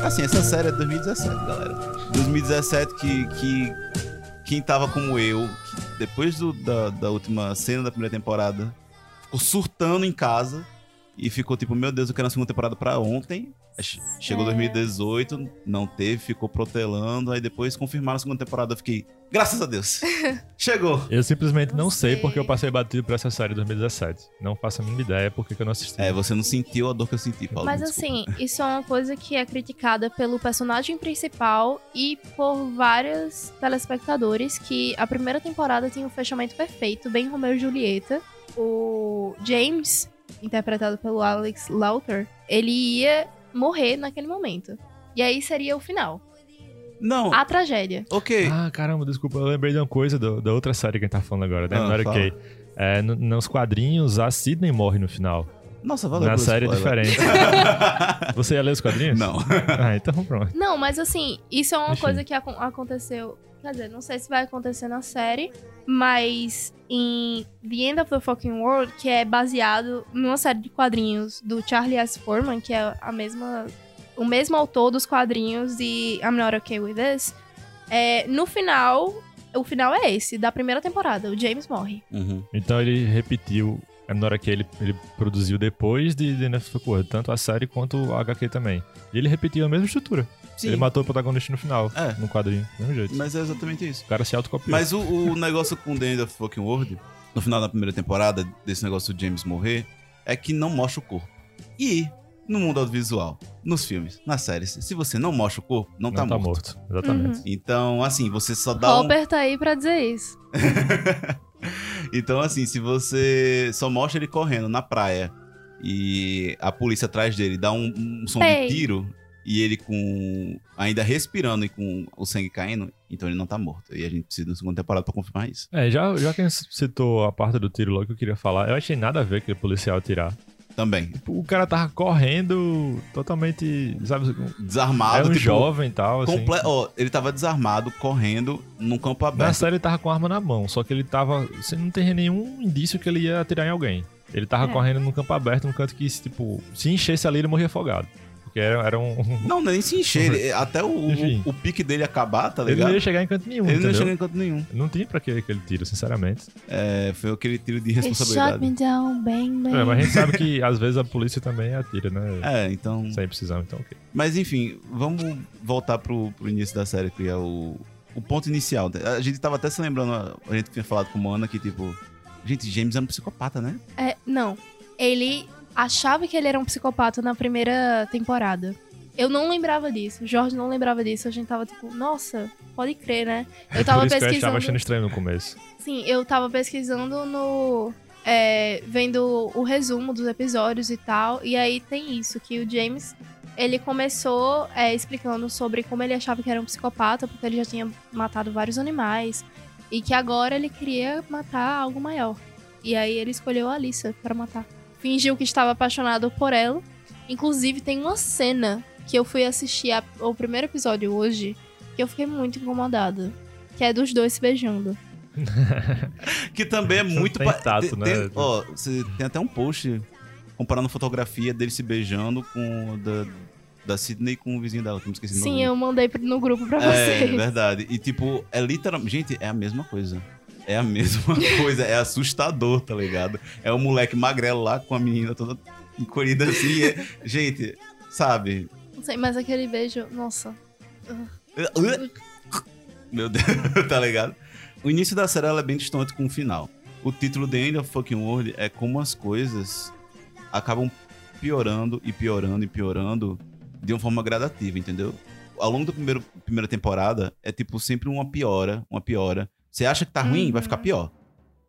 Assim, essa série é 2017, galera. 2017 que, que quem tava como eu, depois do- da, da última cena da primeira temporada, ficou surtando em casa e ficou tipo, meu Deus, eu quero a segunda temporada pra ontem. Che- Chegou É. 2018, não teve, ficou protelando, aí depois confirmaram a segunda temporada, eu fiquei, graças a Deus, chegou. Eu simplesmente não Não sei sei. porque eu passei batido por essa série em 2017. Não faço a mínima ideia porque que eu não assisti. É, você não sentiu a dor que eu senti, Paulo. Mas assim, isso é uma coisa que é criticada pelo personagem principal e por vários telespectadores que a primeira temporada tem um fechamento perfeito, bem Romeo e Julieta. O James, interpretado pelo Alex Lauter, ele ia morrer naquele momento. E aí seria o final. Não, A tragédia. ok. Ah, caramba, desculpa, eu lembrei de uma coisa do- da outra série que a gente tá falando agora, né? Ah, Not fala. okay. É, no- nos quadrinhos, a Sidney morre no final. Nossa, valeu Na série spoiler. diferente. Você ia ler os quadrinhos? Não. Ah, então pronto. Não, mas assim, isso é uma Enfim. coisa que acon- aconteceu. Quer dizer, não sei se vai acontecer na série, mas em The End of the Fucking World, que é baseado numa série de quadrinhos do Charlie S. Furman, que é a mesma. o mesmo autor dos quadrinhos de I'm Not Okay With This. É, no final, o final é esse, da primeira temporada. O James morre. Uhum. Então ele repetiu. A Nora que ele, ele produziu depois de The Next World, tanto a série quanto o HQ também. E ele repetiu a mesma estrutura. Sim, Ele matou o protagonista no final, É. no quadrinho, do mesmo jeito. mas é exatamente isso. O cara se autocopiou. Mas o, o negócio com The End of Fucking World, no final da primeira temporada, desse negócio do James morrer, é que não mostra o corpo. E no mundo audiovisual, nos filmes, nas séries, se você não mostra o corpo, não, não tá, morto. Exatamente. Uhum. Então, assim, você só dá um... Hopper tá aí pra dizer isso. Então, assim, se você só mostra ele correndo na praia e a polícia atrás dele dá um, um som Ei. de tiro e ele com ainda respirando e com o sangue caindo, então ele não tá morto. E a gente precisa da segunda temporada pra confirmar isso. É, já, já que a gente citou a parte do tiro logo que eu queria falar, eu achei nada a ver aquele policial atirar. Também. O cara tava correndo totalmente, sabe, Desarmado, é um tipo, jovem e tal, assim. comple- ó, ele tava desarmado, correndo num campo Na aberto. série ele tava com a arma na mão, só que ele tava. Você não tem nenhum indício que ele ia atirar em alguém. Ele tava É. correndo num campo aberto, num canto que, tipo, se enchesse ali, ele morria afogado. Porque era, era um. Não, nem se encher. ele- até o, o, o pique dele acabar, tá ele ligado? não ia chegar em canto nenhum. Ele não ia entendeu? chegar em canto nenhum. Não tinha pra que aquele tiro, sinceramente. É, foi aquele tiro de It shot responsabilidade. me down, bang, bang. É, mas a gente sabe que às vezes a polícia também atira, né? É, então. Sem precisão, então ok. Mas enfim, vamos voltar pro, pro início da série, que é o, o ponto inicial. A gente tava até se lembrando, a gente tinha falado com o Ana que, tipo, gente, James é um psicopata, né? É, não. Ele achava que ele era um psicopata na primeira temporada. Eu não lembrava disso. O Jorge não lembrava disso. A gente tava tipo, nossa, pode crer, né? Eu tava Por isso que eu pesquisando. achava achando estranho no começo. Sim, eu tava pesquisando no. é, vendo o resumo dos episódios e tal. E aí tem isso, que o James. Ele começou é, explicando sobre como ele achava que era um psicopata, porque ele já tinha matado vários animais. E que agora ele queria matar algo maior. E aí ele escolheu a Alissa pra matar. Fingiu que estava apaixonado por ela. Inclusive, tem uma cena que eu fui assistir a- o primeiro episódio hoje, que eu fiquei muito incomodada. Que é dos dois se beijando. Que também é muito... tem pa- né? tem- ó, você tem até um post comparando fotografia dele se beijando com da, da Sidney com o vizinho dela, que me esqueci Sim, nome. eu mandei no grupo pra É, vocês. verdade. E tipo, é literalmente. Gente, é a mesma coisa. É a mesma coisa. É assustador, tá ligado? É o moleque magrelo lá com a menina toda encolhida assim. é- Gente, sabe? Não sei, mas aquele beijo, nossa. Meu Deus, tá ligado? O início da série é bem distante com o final. O título The End of Fucking World é como as coisas acabam piorando e piorando e piorando de uma forma gradativa, entendeu? Ao longo da primeiro, primeira temporada é tipo sempre uma piora, uma piora. Você acha que tá ruim, Uhum. vai ficar pior.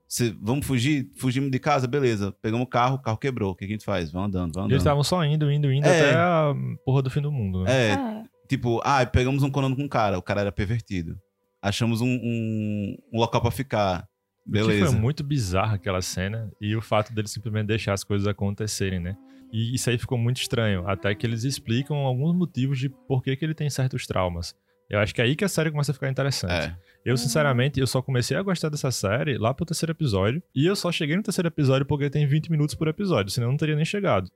Cê, vamos fugir? Fugimos de casa, beleza. Pegamos o carro, o carro quebrou. O que a gente faz? Vamos andando, vamos E eles andando. estavam só indo, indo, indo É. até a porra do fim do mundo, né? É, É. Tipo, ah, pegamos um conando com um cara, o cara era pervertido. Achamos um, um, um local pra ficar. Que Beleza. foi muito bizarra aquela cena e o fato deles simplesmente deixar as coisas acontecerem, né? E isso aí ficou muito estranho, até que eles explicam alguns motivos de por que, que ele tem certos traumas. Eu acho que é aí que a série começa a ficar interessante. É. Eu, sinceramente, eu só comecei a gostar dessa série lá pro terceiro episódio. E eu só cheguei no terceiro episódio porque tem 20 minutos por episódio, senão eu não teria nem chegado.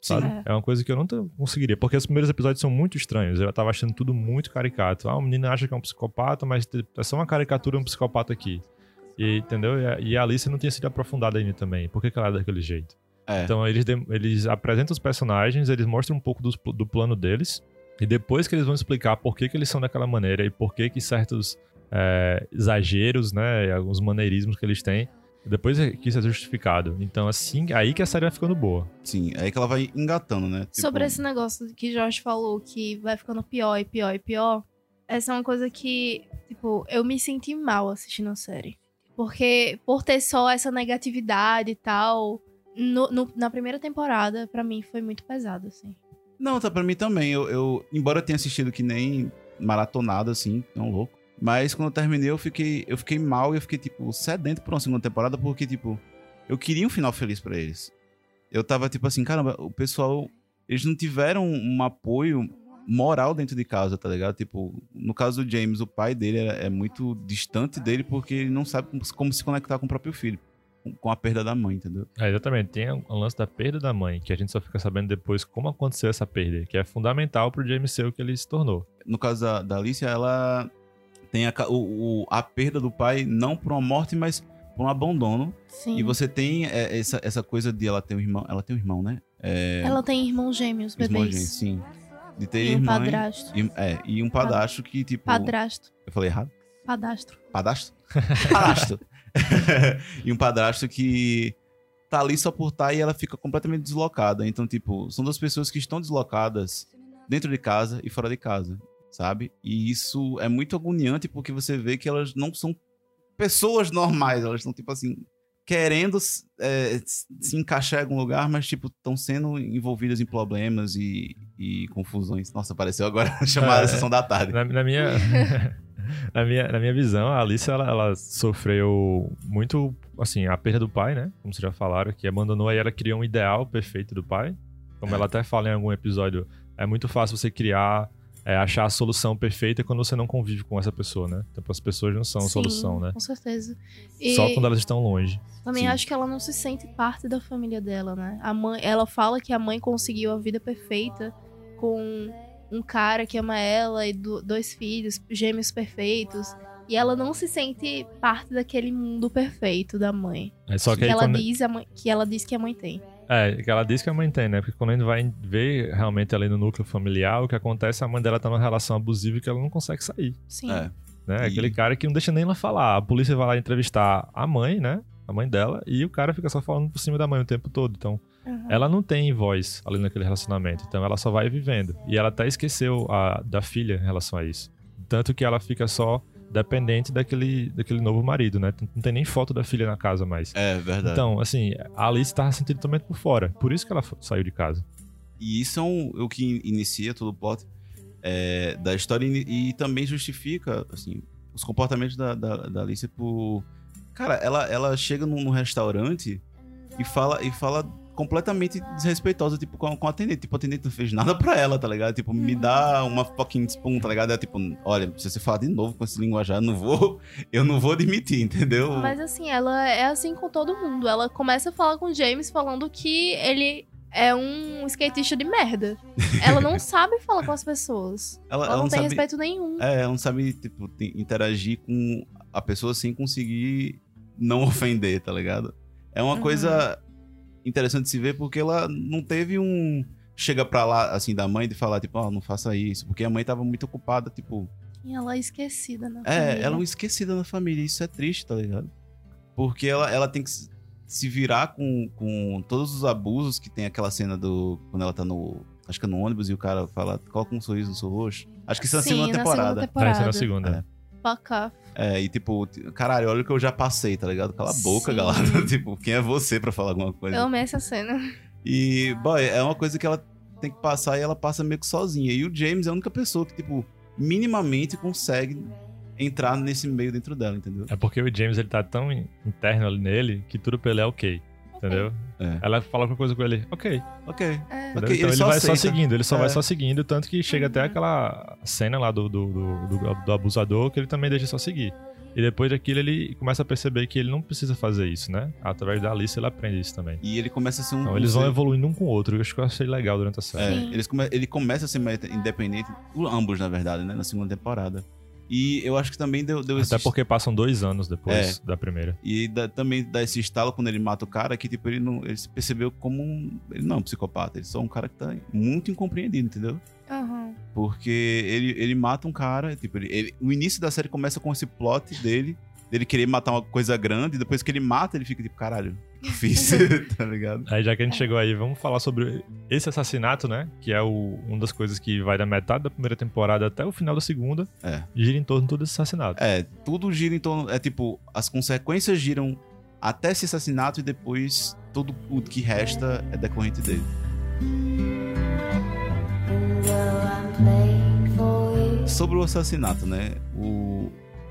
Sabe? Sim. É uma coisa que eu não conseguiria, porque os primeiros episódios são muito estranhos. Eu tava achando tudo muito caricato. Ah, o menino acha que é um psicopata, mas é só uma caricatura de um psicopata aqui. E, entendeu? E a, Alice não tinha sido aprofundada ainda também. Por que, que ela é daquele jeito? É. Então eles, eles apresentam os personagens, eles mostram um pouco pl- do, plano deles, e depois que eles vão explicar por que, que eles são daquela maneira e por que, que certos é, exageros, né, alguns maneirismos que eles têm, depois é que isso é justificado. Então, assim, aí que a série vai ficando boa. Sim, é aí que ela vai engatando, né? Tipo, Sobre esse negócio que Jorge falou, que vai ficando pior e pior e pior, essa é uma coisa que, tipo, eu me senti mal assistindo a série. Porque por ter só essa negatividade e tal, no- no- na primeira temporada, pra mim, foi muito pesado, assim. Não, tá pra mim também. Eu, eu- embora eu tenha assistido que nem maratonado, assim, tão louco. Mas quando eu terminei, eu fiquei, eu fiquei mal e eu fiquei, tipo, sedento por uma segunda temporada, porque, tipo, eu queria um final feliz pra eles. Eu tava, tipo assim, caramba, o pessoal. Eles não tiveram um apoio moral dentro de casa, tá ligado? Tipo, no caso do James, o pai dele é, é muito distante dele porque ele não sabe como, como se conectar com o próprio filho. com- a perda da mãe, entendeu? É, exatamente. Tem o o lance da perda da mãe, que a gente só fica sabendo depois como aconteceu essa perda, que é fundamental pro James ser o que ele se tornou. no caso da, da Alicia, ela tem a, o, o- a perda do pai não por uma morte, mas por um abandono. Sim. E você tem é, essa, essa coisa de ela ter um irmão. Ela tem um irmão, né? É, Ela tem irmãos gêmeos, bebês. gente, sim. De ter E um irmã. padrasto. E, é, e um padastro que, tipo. Padrasto. Eu falei errado? Padastro. Padastro? Padastro. e um padrasto que tá ali só por estar e ela fica completamente deslocada. Então, tipo, são duas pessoas que estão deslocadas dentro de casa e fora de casa, sabe? E isso é muito agoniante porque você vê que elas não são pessoas normais, elas estão, tipo assim, querendo é, se encaixar em algum lugar, mas, tipo, estão sendo envolvidas em problemas e, e confusões. Nossa, apareceu agora a chamada É. sessão da tarde. Na, na minha, na, minha, na minha visão, a Alice ela, ela sofreu muito, assim, a perda do pai, né? Como vocês já falaram, que abandonou aí ela criou um ideal perfeito do pai. Como É. ela até fala em algum episódio, é muito fácil você criar, é, achar a solução perfeita quando você não convive com essa pessoa, né? Então as pessoas não são a Sim, solução, né? Com certeza. E Só quando elas estão longe. também Sim. acho que ela não se sente parte da família dela, né? A mãe, ela fala que a mãe conseguiu a vida perfeita com um cara que ama ela e do- dois filhos, gêmeos perfeitos. E ela não se sente parte daquele mundo perfeito da mãe. É só que, que, ela quando... diz a mãe, que ela diz que a mãe tem. É, que ela diz que a mãe tem, né? Porque quando a gente vai ver realmente ali no núcleo familiar, o que acontece, a mãe dela tá numa relação abusiva que ela não consegue sair. Sim. É. né? E- Aquele cara que não deixa nem ela falar. A polícia vai lá entrevistar a mãe, né? A mãe dela, e o cara fica só falando por cima da mãe o tempo todo. Então, Uhum. ela não tem voz ali naquele relacionamento, então ela só vai vivendo. E ela até esqueceu a, da filha em relação a isso. Tanto que ela fica só dependente daquele, daquele novo marido, né? Não tem nem foto da filha na casa mais. É verdade. Então, assim, a Alice tava sentindo também por fora. Por isso que ela saiu de casa. E isso é um- o que inicia todo o plot é, da história e, e também justifica, assim, os comportamentos da, da, da Alice por... Cara, ela, ela chega num, num restaurante e fala, e fala completamente desrespeitosa, tipo, com, com a atendente. Tipo, a atendente não fez nada pra ela, tá ligado? Tipo, me dá uma fucking spoon, tá ligado? É tipo, olha, se você falar de novo com esse linguajar, eu não vou, eu não vou admitir, entendeu? Mas assim, ela é assim com todo mundo. Ela começa a falar com o James falando que ele é um skatista de merda. Ela não sabe falar com as pessoas. ela, Ela, ela não tem sabe... respeito nenhum. É, ela não sabe, tipo, te- interagir com a pessoa sem conseguir não ofender, tá ligado? É uma Uhum. coisa interessante de se ver porque ela não teve um. Chega pra lá, assim, da mãe de falar, tipo, ó, não faça isso. Porque a mãe tava muito ocupada, tipo. E ela é esquecida na É, família. ela é uma esquecida na família. Isso é triste, tá ligado? Porque ela, ela tem que se- virar com, com todos os abusos que tem aquela cena do. Quando ela tá no. Acho que é no ônibus e o cara fala, coloca um sorriso no seu rosto. Acho que isso é na Sim, segunda temporada. segunda Vai ser temporada. na segunda. Fuck É, e tipo, caralho, olha o que eu já passei, tá ligado? Cala a boca, Sim. galera. tipo, quem é você pra falar alguma coisa? Eu amei essa cena. E, boy, é uma coisa que ela tem que passar e ela passa meio que sozinha. E o James é a única pessoa que, tipo, minimamente consegue entrar nesse meio dentro dela, entendeu? É porque o James ele tá tão in- interno ali nele que tudo pra ele é ok. Entendeu? É. Ela fala alguma coisa com ele, ok. Ok. É. Entendeu? Ok, então ele ele, só vai só aceita. seguindo, ele só É. vai só seguindo, tanto que chega até Uhum. aquela cena lá do, do, do, do- do abusador que ele também deixa só seguir. E depois daquilo ele começa a perceber que ele não precisa fazer isso, né? Através da Alice ele aprende isso também. E ele começa a ser um. Então eles vão ser- evoluindo um com o outro, eu acho que eu achei legal durante a série. É, eles come- ele começa a ser mais independente, ambos, na verdade, né? Na segunda temporada. E eu acho que também deu, deu Até esse porque passam dois anos depois É. da primeira. E dá- também dá esse estalo quando ele mata o cara, que tipo, ele não. Ele se percebeu como um. Ele não é um psicopata, ele só é um cara que tá muito incompreendido, entendeu? Aham. Porque ele, ele mata um cara, tipo, ele, ele- o início da série começa com esse plot dele, dele querer matar uma coisa grande, e depois que ele mata, ele fica tipo, caralho, fiz, tá ligado? Aí já que a gente chegou aí, vamos falar sobre esse assassinato, né? Que é o, uma das coisas que vai da metade da primeira temporada até o final da segunda. É. Gira em torno de todo esse assassinato. É, tudo gira em torno. É tipo, as consequências giram até esse assassinato e depois tudo o que resta é decorrente dele. Sobre o assassinato, né? O,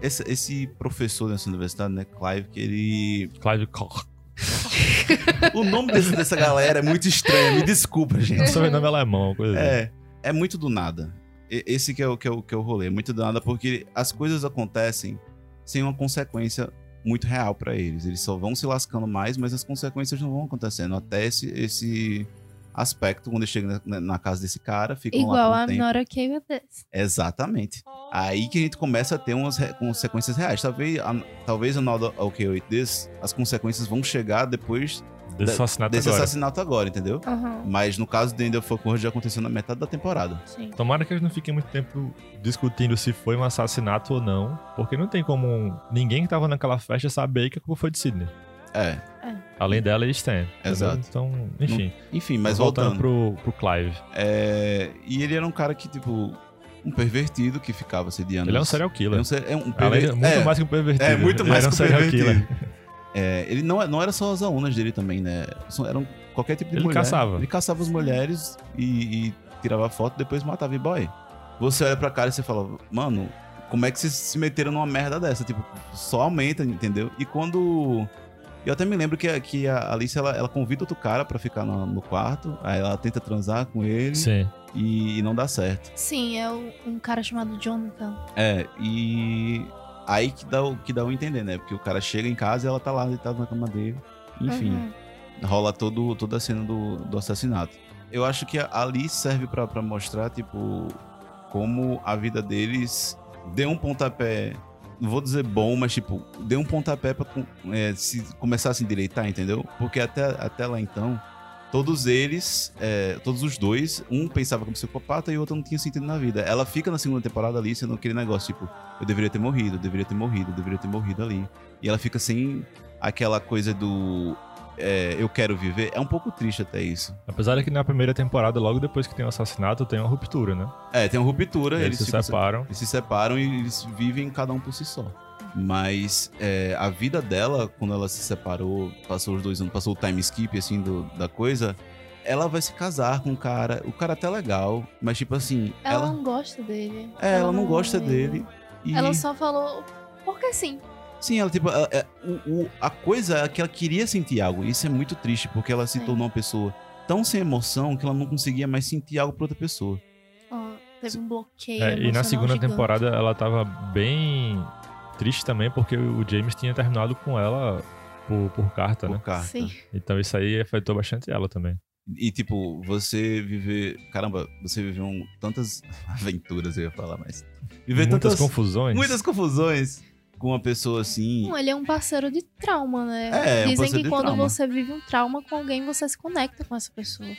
esse, esse professor dessa universidade, né, Clive, que ele. Clive Koch. O nome desse- dessa galera é muito estranho, me desculpa, gente. Sobrenome alemão, uma coisa assim. É, é muito do nada. Esse que é, o, que, é o, que é o rolê, é muito do nada, porque as coisas acontecem sem uma consequência muito real pra eles. Eles só vão se lascando mais, mas as consequências não vão acontecendo. Até esse, esse aspecto, quando eles chegam na, na casa desse cara, ficam Igual lá por um I'm tempo. not okay with this. Exatamente. Aí que a gente começa a ter umas re- consequências reais. Talvez, a, talvez a Not OK with This, as consequências vão chegar depois Desse assassinato desse agora. assassinato agora, entendeu? Aham. Mas no caso do End of já aconteceu na metade da temporada. Sim. Tomara que eles não fiquem muito tempo discutindo se foi um assassinato ou não, porque não tem como ninguém que tava naquela festa saber que a culpa foi de Sidney. É, Além dela e Stan. entendeu? Exato. Então, enfim. enfim, mas voltando voltando. pro, pro Clive. É, e ele era um cara que, tipo, um pervertido que ficava sediando. Ele é um serial killer. é um, é um Além, perver- muito é, mais que um pervertido. É, muito mais que um serial pervertido. killer. é, ele não, não era só as alunas dele também, né? Eram qualquer tipo de Ele mulher. caçava. Ele caçava as mulheres e, e tirava foto depois matava e boy. Você olha pra cara e você fala, mano, como é que vocês se meteram numa merda dessa? Tipo, só aumenta, entendeu? E quando. Eu até me lembro que, a- que a Alice ela, ela convida outro cara pra ficar no, no quarto, aí ela tenta transar com ele Sim. e, e não dá certo. Sim, é o- um cara chamado Jonathan. É, e aí que dá, o- que dá o entender, né? Porque o cara chega em casa e ela tá lá deitada na cama dele. Enfim, Uhum. rola todo, toda a cena do, do assassinato. Eu acho que ali serve pra pra mostrar, tipo, como a vida deles deu um pontapé. Não vou dizer bom, mas tipo, deu um pontapé pra é, se começar a se endireitar, entendeu? Porque até, até lá então, todos eles, é, todos os dois, um pensava como psicopata e o outro não tinha sentido na vida. Ela fica na segunda temporada ali sendo aquele negócio, tipo, eu deveria ter morrido, eu deveria ter morrido, eu deveria ter morrido ali. E ela fica sem aquela coisa do é, eu quero viver, é um pouco triste até isso. Apesar de que na primeira temporada, logo depois que tem o assassinato, tem uma ruptura, né? É, tem uma ruptura, Eles, eles, se separam. eles se separam e eles vivem cada um por si só. Mas é, a vida dela, quando ela se separou, passou os dois anos, passou o time skip, assim, do- da coisa, ela vai se casar com um cara. O cara até é legal, mas tipo assim, Ela, ela. não gosta dele. é, ela não gosta ama dele. ele. E, Ela só falou. Porque sim. Sim, ela, tipo, ela- é, o, o- a coisa é que ela queria sentir algo. Isso é muito triste, porque ela se É. tornou uma pessoa tão sem emoção que ela não conseguia mais sentir algo pra outra pessoa. Ó, teve um bloqueio. É, e na segunda gigante. temporada ela tava bem triste também, porque o James tinha terminado com ela por, por carta, Por né? carta. Sim. Então isso aí afetou bastante ela também. E, tipo, você viver. Caramba, você viveu um- tantas aventuras, eu ia falar, mas. Viver Muitas tantas. confusões. Muitas confusões com uma pessoa assim. Não, ele é um parceiro de trauma, né? É, é um Dizem que quando trauma. você vive um trauma com alguém, você se conecta com essa pessoa.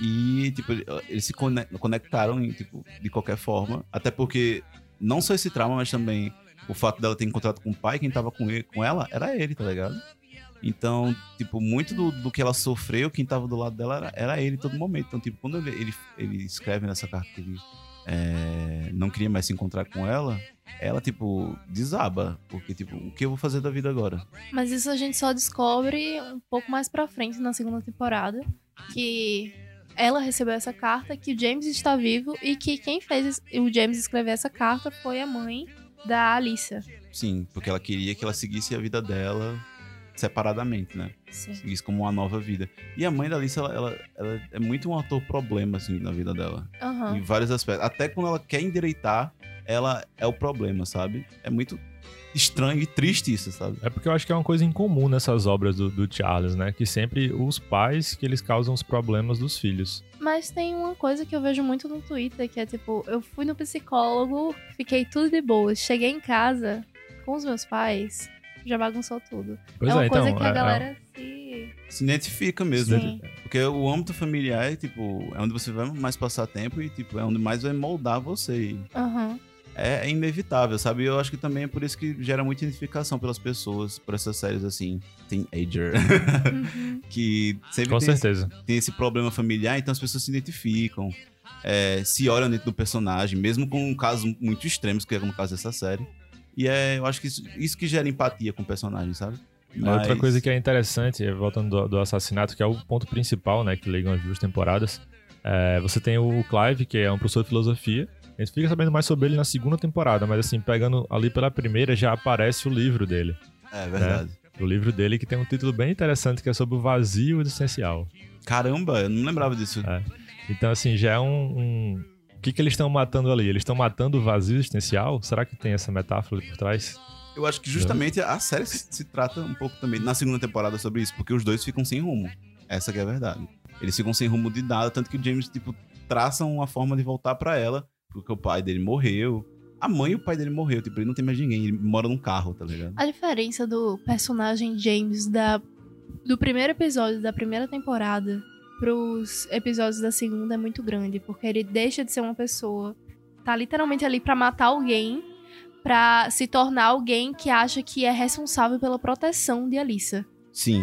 E, tipo, ele- eles se cone- conectaram, tipo, de qualquer forma. Até porque, não só esse trauma, mas também o fato dela ter encontrado com o pai, quem tava com, ele, com ela era ele, tá ligado? Então, tipo, muito do, do que ela sofreu, quem tava do lado dela era, era ele em todo momento. Então, tipo, quando ele, ele, ele escreve nessa carta que ele é, não queria mais se encontrar com ela, ela, tipo, desaba. Porque, tipo, o que eu vou fazer da vida agora? Mas isso a gente só descobre um pouco mais pra frente na segunda temporada. Que ela recebeu essa carta, que o James está vivo e que quem fez o James escrever essa carta foi a mãe da Alicia. Sim, porque ela queria que ela seguisse a vida dela separadamente, né? Sim. Seguisse como uma nova vida. E a mãe da Alice, ela, ela, ela é muito um ator problema, assim, na vida dela. Aham. Em vários aspectos. Até quando ela quer endireitar, ela é o problema, sabe? É muito estranho e triste isso, sabe? É porque eu acho que é uma coisa incomum nessas obras do, do Charles, né? Que sempre os pais que eles causam os problemas dos filhos. Mas tem uma coisa que eu vejo muito no Twitter, que é tipo, eu fui no psicólogo, fiquei tudo de boa. Cheguei em casa com os meus pais, já bagunçou tudo. Pois é uma é, coisa então. que a é- galera se. Se identifica mesmo. Sim. Porque o âmbito familiar é, tipo, é onde você vai mais passar tempo e, tipo, é onde mais vai moldar você. Aham. é, é inevitável, sabe? Eu acho que também é por isso que gera muita identificação pelas pessoas, por essas séries assim, teenager, Uhum. que sempre Com tem esse- certeza. tem esse problema familiar, então as pessoas se identificam, é, se olham dentro do personagem, mesmo com casos muito extremos, que é no caso dessa série. E é, eu acho que isso, isso que gera empatia com o personagem, sabe? Outra Mas- coisa que é interessante, é, voltando do, do assassinato, que é o ponto principal, né, que ligam as duas temporadas, é, você tem o Clive, que é um professor de filosofia. A gente fica sabendo mais sobre ele na segunda temporada, mas assim, pegando ali pela primeira, já aparece o livro dele. É verdade. O livro dele que tem um título bem interessante, que é sobre o vazio existencial. Caramba, eu não lembrava disso. É. Então, assim, já é um. um- que, que eles estão matando ali? Eles estão matando o vazio existencial? Será que tem essa metáfora ali por trás? Eu acho que justamente a série se, se trata um pouco também na segunda temporada sobre isso, porque os dois ficam sem rumo. Essa que é a verdade. Eles ficam sem rumo de nada, tanto que o James, tipo, traça uma forma de voltar pra ela, porque o pai dele morreu. A mãe e o pai dele morreu, tipo, ele não tem mais ninguém, ele mora num carro, tá ligado? A diferença do personagem James da, do primeiro episódio da primeira temporada pros episódios da segunda é muito grande, porque ele deixa de ser uma pessoa, tá literalmente ali pra matar alguém, pra se tornar alguém que acha que é responsável pela proteção de Alissa. Sim.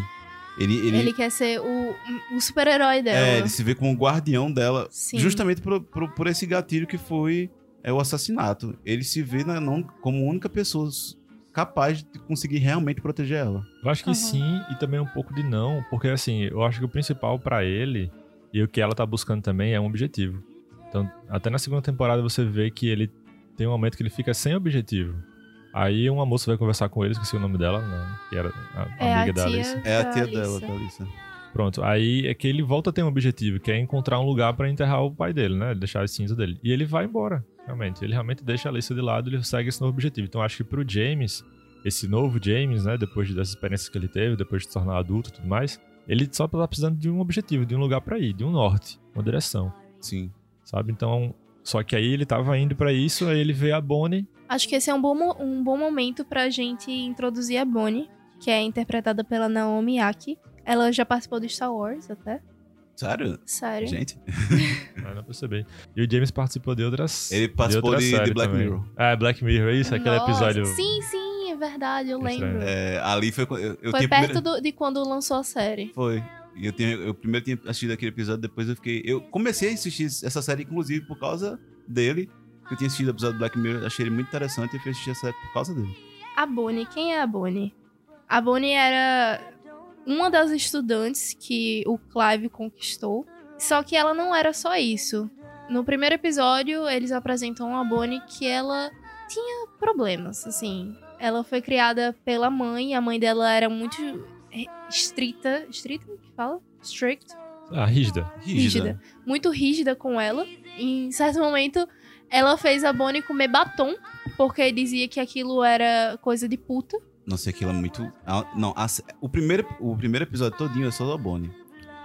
Ele, ele, Ele, quer ser o, o super-herói dela. é, ele se vê como o guardião dela, Sim. justamente por, por, por esse gatilho que foi é, o assassinato. Ele se vê na- não, como a única pessoa capaz de conseguir realmente proteger ela. Eu acho que Aham. sim, e também um pouco de não, porque assim, eu acho que o principal pra ele e o que ela tá buscando também é um objetivo. Então, até na segunda temporada você vê que ele tem um momento que ele fica sem objetivo. Aí uma moça vai conversar com ele, esqueci o nome dela, né, que era a É a amiga da tia Alice. É a da tia Alissa. dela, da Alissa. Pronto, aí é que ele volta a ter um objetivo, que é encontrar um lugar pra enterrar o pai dele, né? Deixar as cinzas dele. E ele vai embora, realmente. Ele realmente deixa a Alice de lado e ele segue esse novo objetivo. Então acho que pro James, esse novo James, né? Depois das experiências que ele teve, depois de se tornar adulto e tudo mais, ele só tá precisando de um objetivo, de um lugar pra ir, de um norte, uma direção, Sim. sabe? Então, só que aí ele tava indo pra isso, aí ele vê a Bonnie. Acho que esse é um bom, um bom momento pra gente introduzir a Bonnie, que é interpretada pela Naomi Aki. Ela já participou do Star Wars até. Sério? Sério. Gente. Ah, não percebi. E o James participou de outras. Ele participou outra de- de Black também. Mirror. Ah, Black Mirror, é isso? Aquele Nossa, episódio. Sim, sim, é verdade, eu lembro. É, ali foi. quando- Eu, eu Foi tinha perto primeiro- do- de quando lançou a série. Foi. E eu, tinha, eu primeiro tinha assistido aquele episódio, depois eu fiquei. Eu comecei a assistir essa série, inclusive, por causa dele. Eu tinha assistido o episódio do Black Mirror, achei ele muito interessante e fui assistir essa série por causa dele. A Bonnie, quem é a Bonnie? A Bonnie era uma das estudantes que o Clive conquistou. Só que ela não era só isso. No primeiro episódio, eles apresentam a Bonnie que ela tinha problemas, assim. Ela foi criada pela mãe, a mãe dela era muito estrita. Estrita? que fala? Strict? Ah, rígida. rígida. Muito rígida com ela. E, em certo momento, ela fez a Bonnie comer batom, porque dizia que aquilo era coisa de puta. Nossa, aquilo é muito. Não, a o, primeiro, o primeiro episódio todinho é só da Bonnie.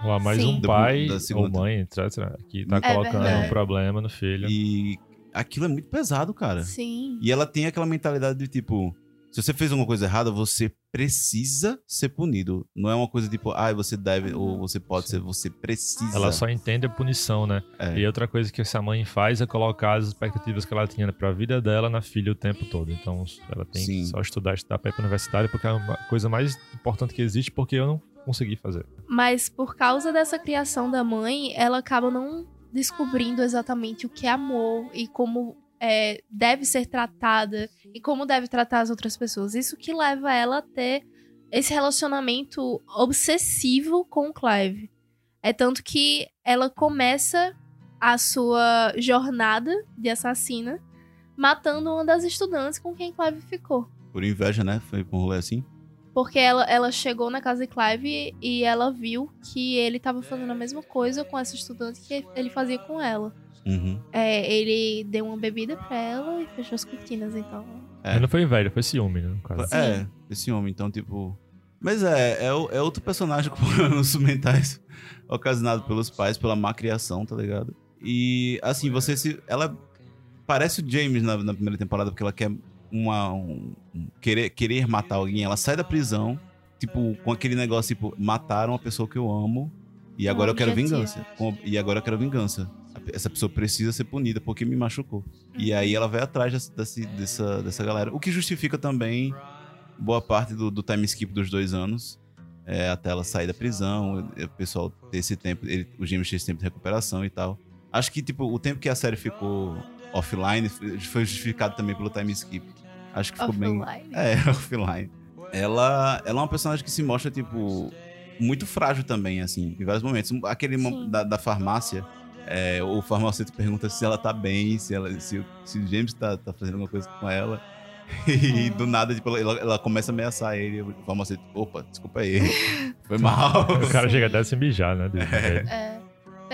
Há mais Sim. um pai da ou mãe, etc., que tá É colocando verdade. um problema no filho. E aquilo é muito pesado, cara. Sim. E ela tem aquela mentalidade de tipo. Se você fez alguma coisa errada, você precisa ser punido. Não é uma coisa tipo, ah, você deve, ou você pode ser, você precisa. Ela só entende a punição, né? É. E outra coisa que essa mãe faz é colocar as expectativas que ela tinha pra vida dela na filha o tempo todo. Então ela tem Sim. que só estudar, estudar pra ir pra universidade, porque é a coisa mais importante que existe, porque eu não consegui fazer. Mas por causa dessa criação da mãe, ela acaba não descobrindo exatamente o que é amor e como é, deve ser tratada e como deve tratar as outras pessoas. Isso que leva ela a ter esse relacionamento obsessivo com o Clive. É tanto que ela começa a sua jornada de assassina matando uma das estudantes com quem Clive ficou. Por inveja, né? Foi pra um rolê assim. Porque ela, ela chegou na casa de Clive e ela viu que ele tava fazendo a mesma coisa com essa estudante que ele fazia com ela. Uhum. É, ele deu uma bebida pra ela e fechou as cortinas, então. É. Mas não foi inveja, foi ciúme, né? No caso. Sim. É, esse homem, então, tipo. Mas é, é, é outro personagem com problemas mentais ocasionado pelos pais, pela má criação, tá ligado? E, assim, você se. Ela parece o James na, na primeira temporada, porque ela quer uma. um- um- querer, querer matar alguém. Ela sai da prisão, tipo, com aquele negócio, tipo, mataram a pessoa que eu amo. E agora eu quero vingança. E agora eu quero vingança. Essa pessoa precisa ser punida porque me machucou. E aí ela vai atrás dessa, dessa, dessa galera. O que justifica também boa parte do, do time skip dos dois anos. é, até ela sair da prisão, o pessoal ter esse tempo, ele, o James ter esse tempo de recuperação e tal. Acho que, tipo, o tempo que a série ficou offline foi justificado também pelo time skip. Acho que ficou bem. Offline. É, offline. Ela, ela é uma personagem que se mostra, tipo, muito frágil também, assim, em vários momentos. Aquele da, da farmácia, é, o farmacêutico pergunta se ela tá bem, se, ela, se, o- se o James tá, tá fazendo alguma coisa com ela. E do nada, tipo, ela, ela começa a ameaçar ele. O farmacêutico, opa, desculpa aí. Foi mal. O cara chega até a se mijar, né? de- É.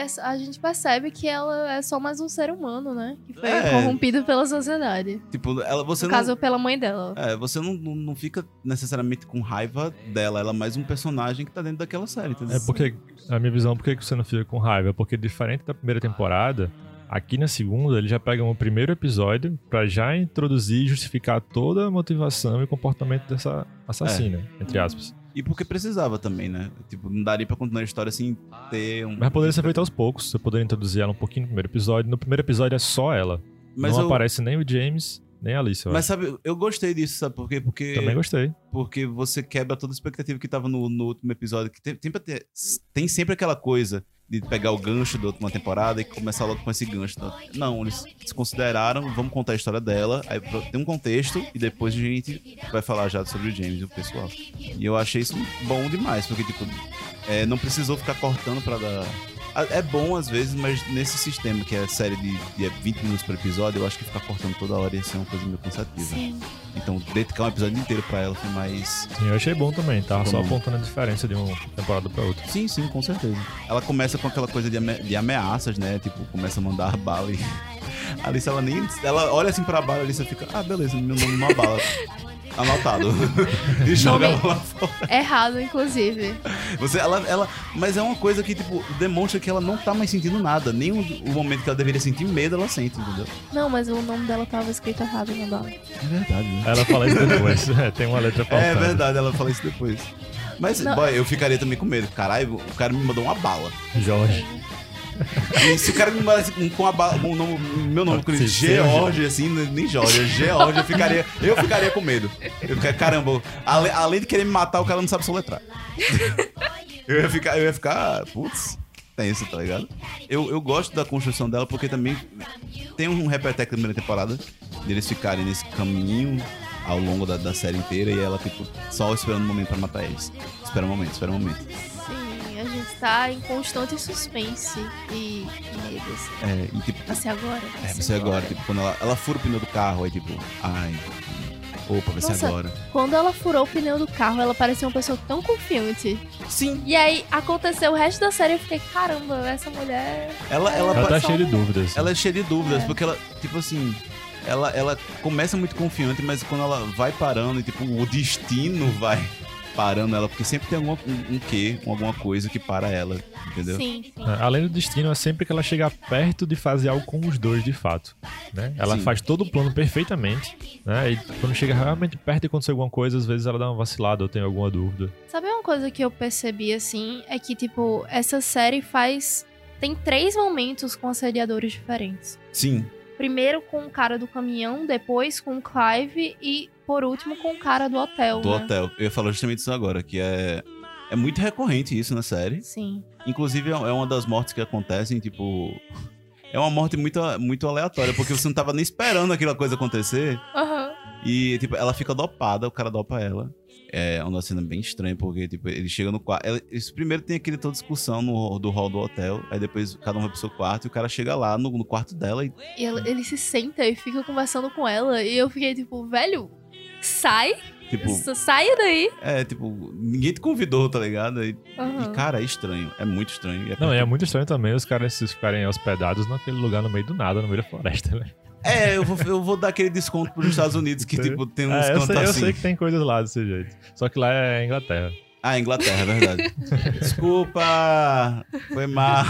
Perce- A gente percebe que ela é só mais um ser humano, né? Que foi É. corrompido pela sociedade. tipo, ela, você No não. caso, pela mãe dela. É, você não, não, não fica necessariamente com raiva dela. Ela é mais um personagem que tá dentro daquela série, entendeu? É porque, a minha visão, por que que você não fica com raiva? Porque diferente da primeira temporada, aqui na segunda, eles já pegam o primeiro episódio pra já introduzir e justificar toda a motivação e comportamento dessa assassina, entre aspas. E porque precisava também, né? Tipo, não daria pra continuar a história sem ter um. Mas poderia ser feito aos poucos. Você poderia introduzir ela um pouquinho no primeiro episódio. No primeiro episódio é só ela. Mas não eu, aparece nem o James, nem a Alice. Mas sabe, eu gostei disso, sabe por quê? Porque, acho. Também gostei. porque você quebra toda a expectativa que tava no, no último episódio. Que tem, tem, ter- tem sempre aquela coisa de pegar o gancho da última temporada e começar logo com esse gancho. Não, eles se consideraram, vamos contar a história dela, aí tem um contexto e depois a gente vai falar já sobre o James e o pessoal. E eu achei isso bom demais, porque, tipo, é, não precisou ficar cortando pra dar. É bom às vezes, mas nesse sistema que é série de, de 20 minutos por episódio, eu acho que ficar cortando toda hora ia ser uma coisa meio cansativa. Sim. Então, dedicar um episódio inteiro pra ela foi mais. Sim, eu achei bom também. Tava só apontando a diferença de uma temporada pra outra. Sim, sim, com certeza. Ela começa com aquela coisa de, ame- de ameaças, né? Tipo, começa a mandar bala e. A Alice, ela nem. Ela olha assim pra bala e a Alice fica, ah, beleza, meu nome numa bala. Anotado. e joga Nome- ela lá fora. Errado, inclusive. Você, ela, ela, mas é uma coisa que, tipo, demonstra que ela não tá mais sentindo nada. Nem o, o momento que ela deveria sentir medo, ela sente, entendeu? Não, mas o nome dela tava escrito errado na bala. É verdade, né? Ela fala isso depois. É, tem uma letra faltando. É verdade, ela fala isso depois. Mas, Não. boy, eu ficaria também com medo. Caralho, o cara me mandou uma bala. Jorge. E se o cara me mandasse com a ba- com o nome- meu nome, com George, assim, nem Jorge, George, eu ficaria, eu ficaria com medo. Eu ficaria, caramba, ale- além de querer me matar, o cara não sabe soletrar. Eu ia ficar, eu ia ficar, putz, tenso, tá ligado? Eu, eu gosto da construção dela porque também tem um repeteco da primeira temporada, deles ficarem nesse caminho ao longo da, da série inteira e ela, tipo, só esperando o momento pra matar eles. Espera um momento, espera um momento. Tá em constante suspense e medo, assim. É, e tipo, Vai ser agora? É, vai ser agora, tipo, quando ela, ela fura o pneu do carro, aí tipo, ai, opa, vai ser Nossa. agora. Quando ela furou o pneu do carro, ela parecia uma pessoa tão confiante. Sim. E aí aconteceu o resto da série e eu fiquei, caramba, essa mulher. Ela, ela, Ela tá cheia de dúvidas. ela é cheia de dúvidas, É. porque ela, tipo assim, ela, ela começa muito confiante, mas quando ela vai parando e, tipo, o destino vai parando ela, porque sempre tem alguma, um, um quê, alguma coisa que para ela, entendeu? Sim, sim. É, Além do destino, é sempre que ela chega perto de fazer algo com os dois de fato. Né? Ela Sim. faz todo o plano perfeitamente. Né? E quando chega realmente perto de acontecer alguma coisa, às vezes ela dá uma vacilada ou tem alguma dúvida. Sabe uma coisa que eu percebi assim? É que, tipo, essa série faz. Tem três momentos com assediadores diferentes. Sim. Primeiro com o cara do caminhão, depois com o Clive e por último com o cara do hotel. Do né? hotel. Eu ia falar justamente isso agora, que é. É muito recorrente isso na série. Sim. Inclusive, é uma das mortes que acontecem, tipo. É uma morte muito, muito aleatória, porque você não tava nem esperando aquela coisa acontecer. Aham. E, tipo, ela fica dopada, o cara dopa ela. É uma cena bem estranha, porque, tipo, ele chega no quarto. ela- Eles primeiro tem aquele toda discussão no, do hall do hotel. Aí depois cada um vai pro seu quarto e o cara chega lá no, no quarto dela e. E ele, ele se senta e fica conversando com ela. E eu fiquei tipo, velho, sai, Tipo, saia daí. é, tipo, ninguém te convidou, tá ligado? E, Aham. e, cara, é estranho. É muito estranho. E é Não, e é muito estranho também os caras se ficarem hospedados naquele lugar no meio do nada, no meio da floresta, né? É, eu vou, eu vou dar aquele desconto pros Estados Unidos que, tipo, tem uns É, eu, cantos sei, eu assim. sei que tem coisas lá desse jeito. Só que lá é Inglaterra. Ah, Inglaterra, é verdade. Desculpa, foi mal.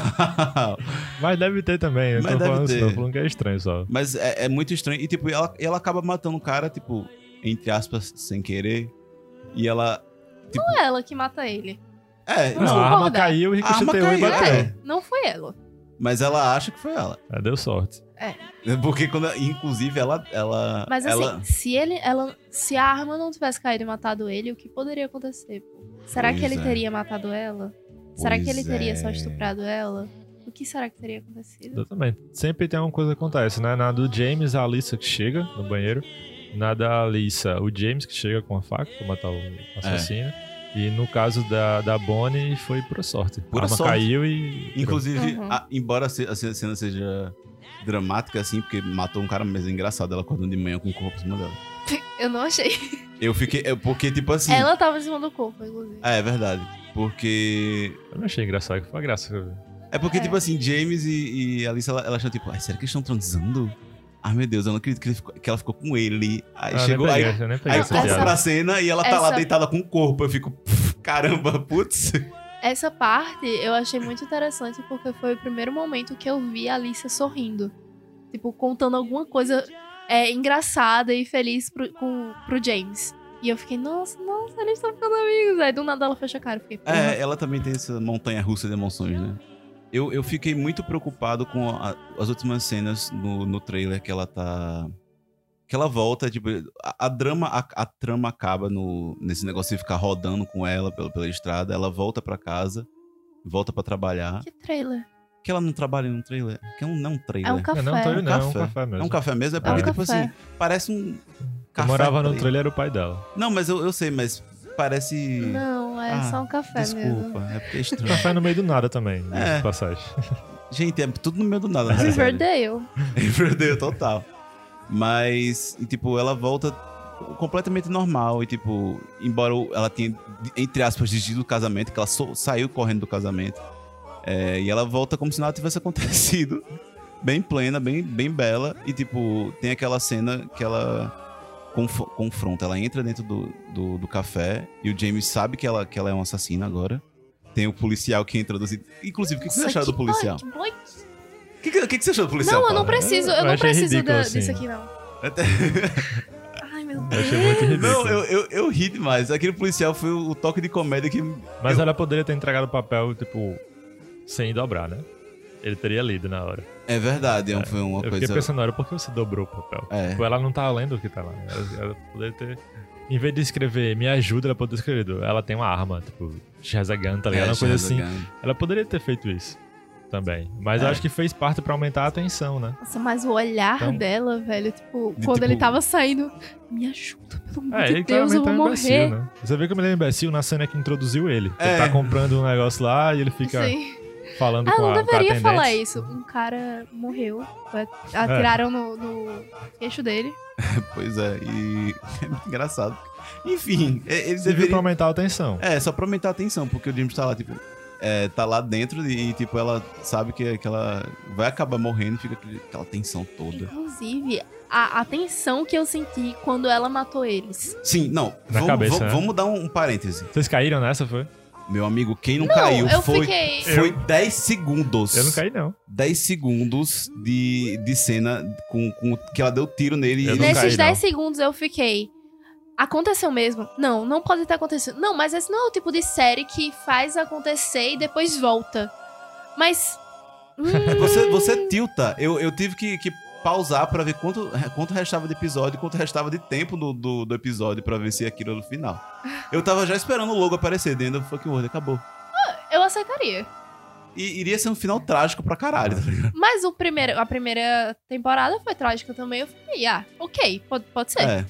Mas deve ter também. Eu Mas tô deve falando, ter. tô falando que é estranho só. Mas é, é muito estranho. E, tipo, ela, ela acaba matando o cara, tipo, entre aspas, sem querer. E ela. Não é ela que mata ele. É, Não, Não, a arma caiu e ricocheteou e bateu. é. Não foi ela. mas ela acha que foi ela. É, deu sorte. Porque quando. Inclusive, ela. ela Mas assim, ela, se ele, ela, se a arma não tivesse caído e matado ele, o que poderia acontecer? pô? Será Pois que ele é. teria matado ela? será que Pois ele teria só é. estuprado ela? O que será que teria acontecido? Exatamente. Sempre tem uma coisa que acontece, né? Na do James, a Alissa que chega no banheiro. Na da Alissa, o James que chega com a faca pra matar o assassino. E no caso da, da Bonnie, foi pura sorte. Pura a arma sorte. caiu e. inclusive, Uhum. a- embora a ce- cena seja dramática, assim, porque matou um cara, mas é engraçado ela acordando de manhã com o corpo em cima dela. Eu não achei. Eu fiquei. Porque, tipo assim. Ela tava em cima do corpo, inclusive. É, é verdade. Porque Eu não achei engraçado, que foi uma graça. É porque, É. tipo assim, James e, e Alice, ela, ela acham, tipo, ai, será que eles estão transando? Ai, meu Deus, eu não acredito que, ele ficou- que ela ficou com ele. Aí Ah, chegou, aí, aí essa corta pra cena e ela tá lá deitada com o corpo. Eu fico, "Pff, caramba, putz. Essa parte eu achei muito interessante porque foi o primeiro momento que eu vi a Alicia sorrindo. Tipo, contando alguma coisa é, engraçada e feliz pro, com, pro James. E eu fiquei, nossa, nossa, eles estão ficando amigos. Aí do nada ela fecha a cara. Eu fiquei, porra. É, ela também tem essa montanha russa de emoções, né? Eu, eu fiquei muito preocupado com a- as últimas cenas no, no trailer que ela tá. Que ela volta, tipo, a, a drama, a, a trama acaba no, nesse negócio de ficar rodando com ela pela, pela estrada. Ela volta pra casa, volta pra trabalhar. Que trailer. Que ela não trabalha no trailer. Que é um, não é um trailer. É um café. Não, não, tô, não, é um café. café mesmo. É um café mesmo? É porque, É tipo café. assim, parece um. Eu morava no trailer. trailer, era o pai dela. Não, mas eu, eu sei, mas parece. Não, é Ah, só um café mesmo. Desculpa, é porque é estranho. Café no meio do nada também, É. de passagem. Gente, é tudo no meio do nada série. Riverdale. Riverdale, total. Mas, e, tipo, ela volta completamente normal. E, tipo, embora ela tenha, entre aspas, desistido do casamento, que ela so- saiu correndo do casamento. é, e ela volta como se nada tivesse acontecido. Bem plena, bem, bem bela. E, tipo, tem aquela cena que ela conf- confronta. Ela entra dentro do, do, do café e o James sabe que ela, que ela é um assassino agora. Tem o policial que entra dos. Inclusive, o que, que você achou do policial? boy, que boy. O que, que, que você achou do policial? Não, eu não preciso, Eu eu não preciso ridículo, da- assim. disso aqui, não. Ai, meu Eu Deus. achei muito ridículo. Não, eu, eu, eu ri demais. Aquele policial foi o toque de comédia que. Mas eu- ela poderia ter entregado o papel, tipo, sem dobrar, né? ele teria lido na hora. É verdade, É, foi uma Eu fiquei coisa. pensando na hora, por que você dobrou o papel? É. Tipo, ela não tá lendo o que tá lá. Ela, ela poderia ter. Em vez de escrever me ajuda, ela poderia ter escrevido. Ela tem uma arma, tipo, Shazagan, tá ligado? É, uma coisa assim. Ela poderia ter feito isso também. Mas eu É. acho que fez parte pra aumentar a atenção, né? Nossa, mas o olhar Então- dela, velho, tipo, De, quando tipo- ele tava saindo, me ajuda, pelo amor É, de ele Deus, eu vou é um imbecil, morrer. né? Você vê como ele é imbecil na cena que introduziu ele. É. Ele tá comprando um negócio lá e ele fica Sim. falando Ah, com, não a, com a deveria falar isso. Um cara morreu. É. Atiraram no, no queixo dele. Pois é, e é muito engraçado. Enfim, é- eles Você viu pra deveriam. aumentar a atenção. É, só pra aumentar a atenção, porque o James tá lá, tipo. É, tá lá dentro e, tipo, ela sabe que, que ela vai acabar morrendo e fica aquele- aquela tensão toda. Inclusive, a, a tensão que eu senti quando ela matou eles. Sim, não, Na vamos, cabeça, vamos, né? vamos dar um, um parêntese. Vocês caíram nessa, foi? Meu amigo, quem não, Não, caiu eu foi, fiquei. foi 10 segundos. Eu não caí, não. 10 segundos de, de cena com, com que ela deu tiro nele e Eu não Nesses caí, 10 não. segundos eu fiquei. Aconteceu mesmo? Não, não pode ter acontecido. Não, mas esse não é o tipo de série que faz acontecer e depois volta. Mas. hum, Você, você tilta. Eu, eu tive que, que pausar pra ver quanto, quanto restava de episódio, quanto restava de tempo do, do, do episódio pra ver se aquilo no final. Eu tava já esperando o logo aparecer dentro do fucking World, acabou. eu aceitaria. E iria ser um final trágico pra caralho, tá ligado? Mas o primeiro, a primeira temporada foi trágica também. Eu falei, ah, ok, pode, pode ser. É.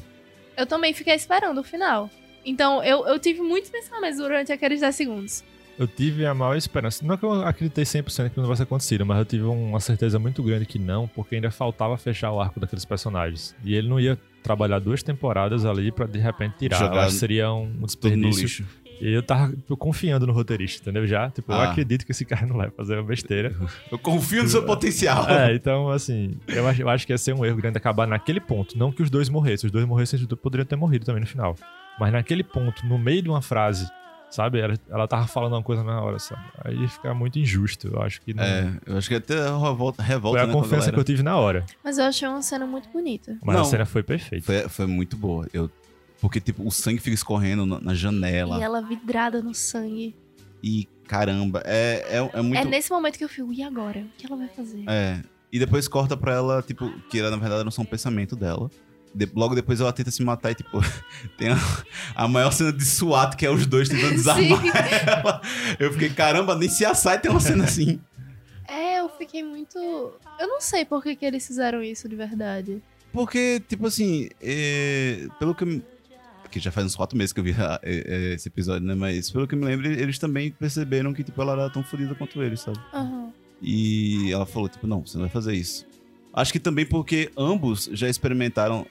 Eu também fiquei esperando o final. Então, eu, eu tive muitos pensamentos durante aqueles 10 segundos. Eu tive a maior esperança. Não que eu acreditei 100% que não vai acontecer, mas eu tive uma certeza muito grande que não, porque ainda faltava fechar o arco daqueles personagens. E ele não ia trabalhar duas temporadas ali pra de repente tirar. Jogar Eu acho que seria um, Tudo no desperdício. E eu tava tipo, confiando no roteirista, entendeu? Já, tipo, eu Ah. acredito que esse cara não vai fazer uma besteira. Eu confio no seu potencial. É, então, assim, eu acho, eu acho que ia ser um erro grande acabar naquele ponto. Não que os dois morressem. Os dois morressem, eles poderiam ter morrido também no final. Mas naquele ponto, no meio de uma frase, sabe? Ela, ela tava falando uma coisa na hora, sabe? Aí fica muito injusto. Eu acho que não. É, eu acho que até revolta, revolta Foi a né, com a confiança que eu tive na hora. Mas eu achei uma cena muito bonita. Mas Não. a cena foi perfeita. Foi, foi muito boa. Eu, porque, tipo, o sangue fica escorrendo na, na janela. E ela vidrada no sangue. E, caramba, é, é, é muito... É nesse momento que eu fico, e agora? O que ela vai fazer? É. E depois corta pra ela, tipo, que ela, na verdade não são um pensamento dela. De- logo depois ela tenta se matar e, tipo, tem a, a maior cena de SWAT, que é os dois tentando desarmar Sim. ela. Eu fiquei, caramba, nem se assai tem uma cena assim. É, eu fiquei muito. Eu não sei por que, que eles fizeram isso de verdade. Porque, tipo assim, é, pelo que. Eu- Que já faz uns quatro meses que eu vi a- é, é, esse episódio, né? Mas pelo que eu me lembro, eles também perceberam que, tipo, ela era tão fodida quanto eles, sabe? Aham. E ela falou, tipo, não, você não vai fazer isso. Acho que também porque ambos já experimentaram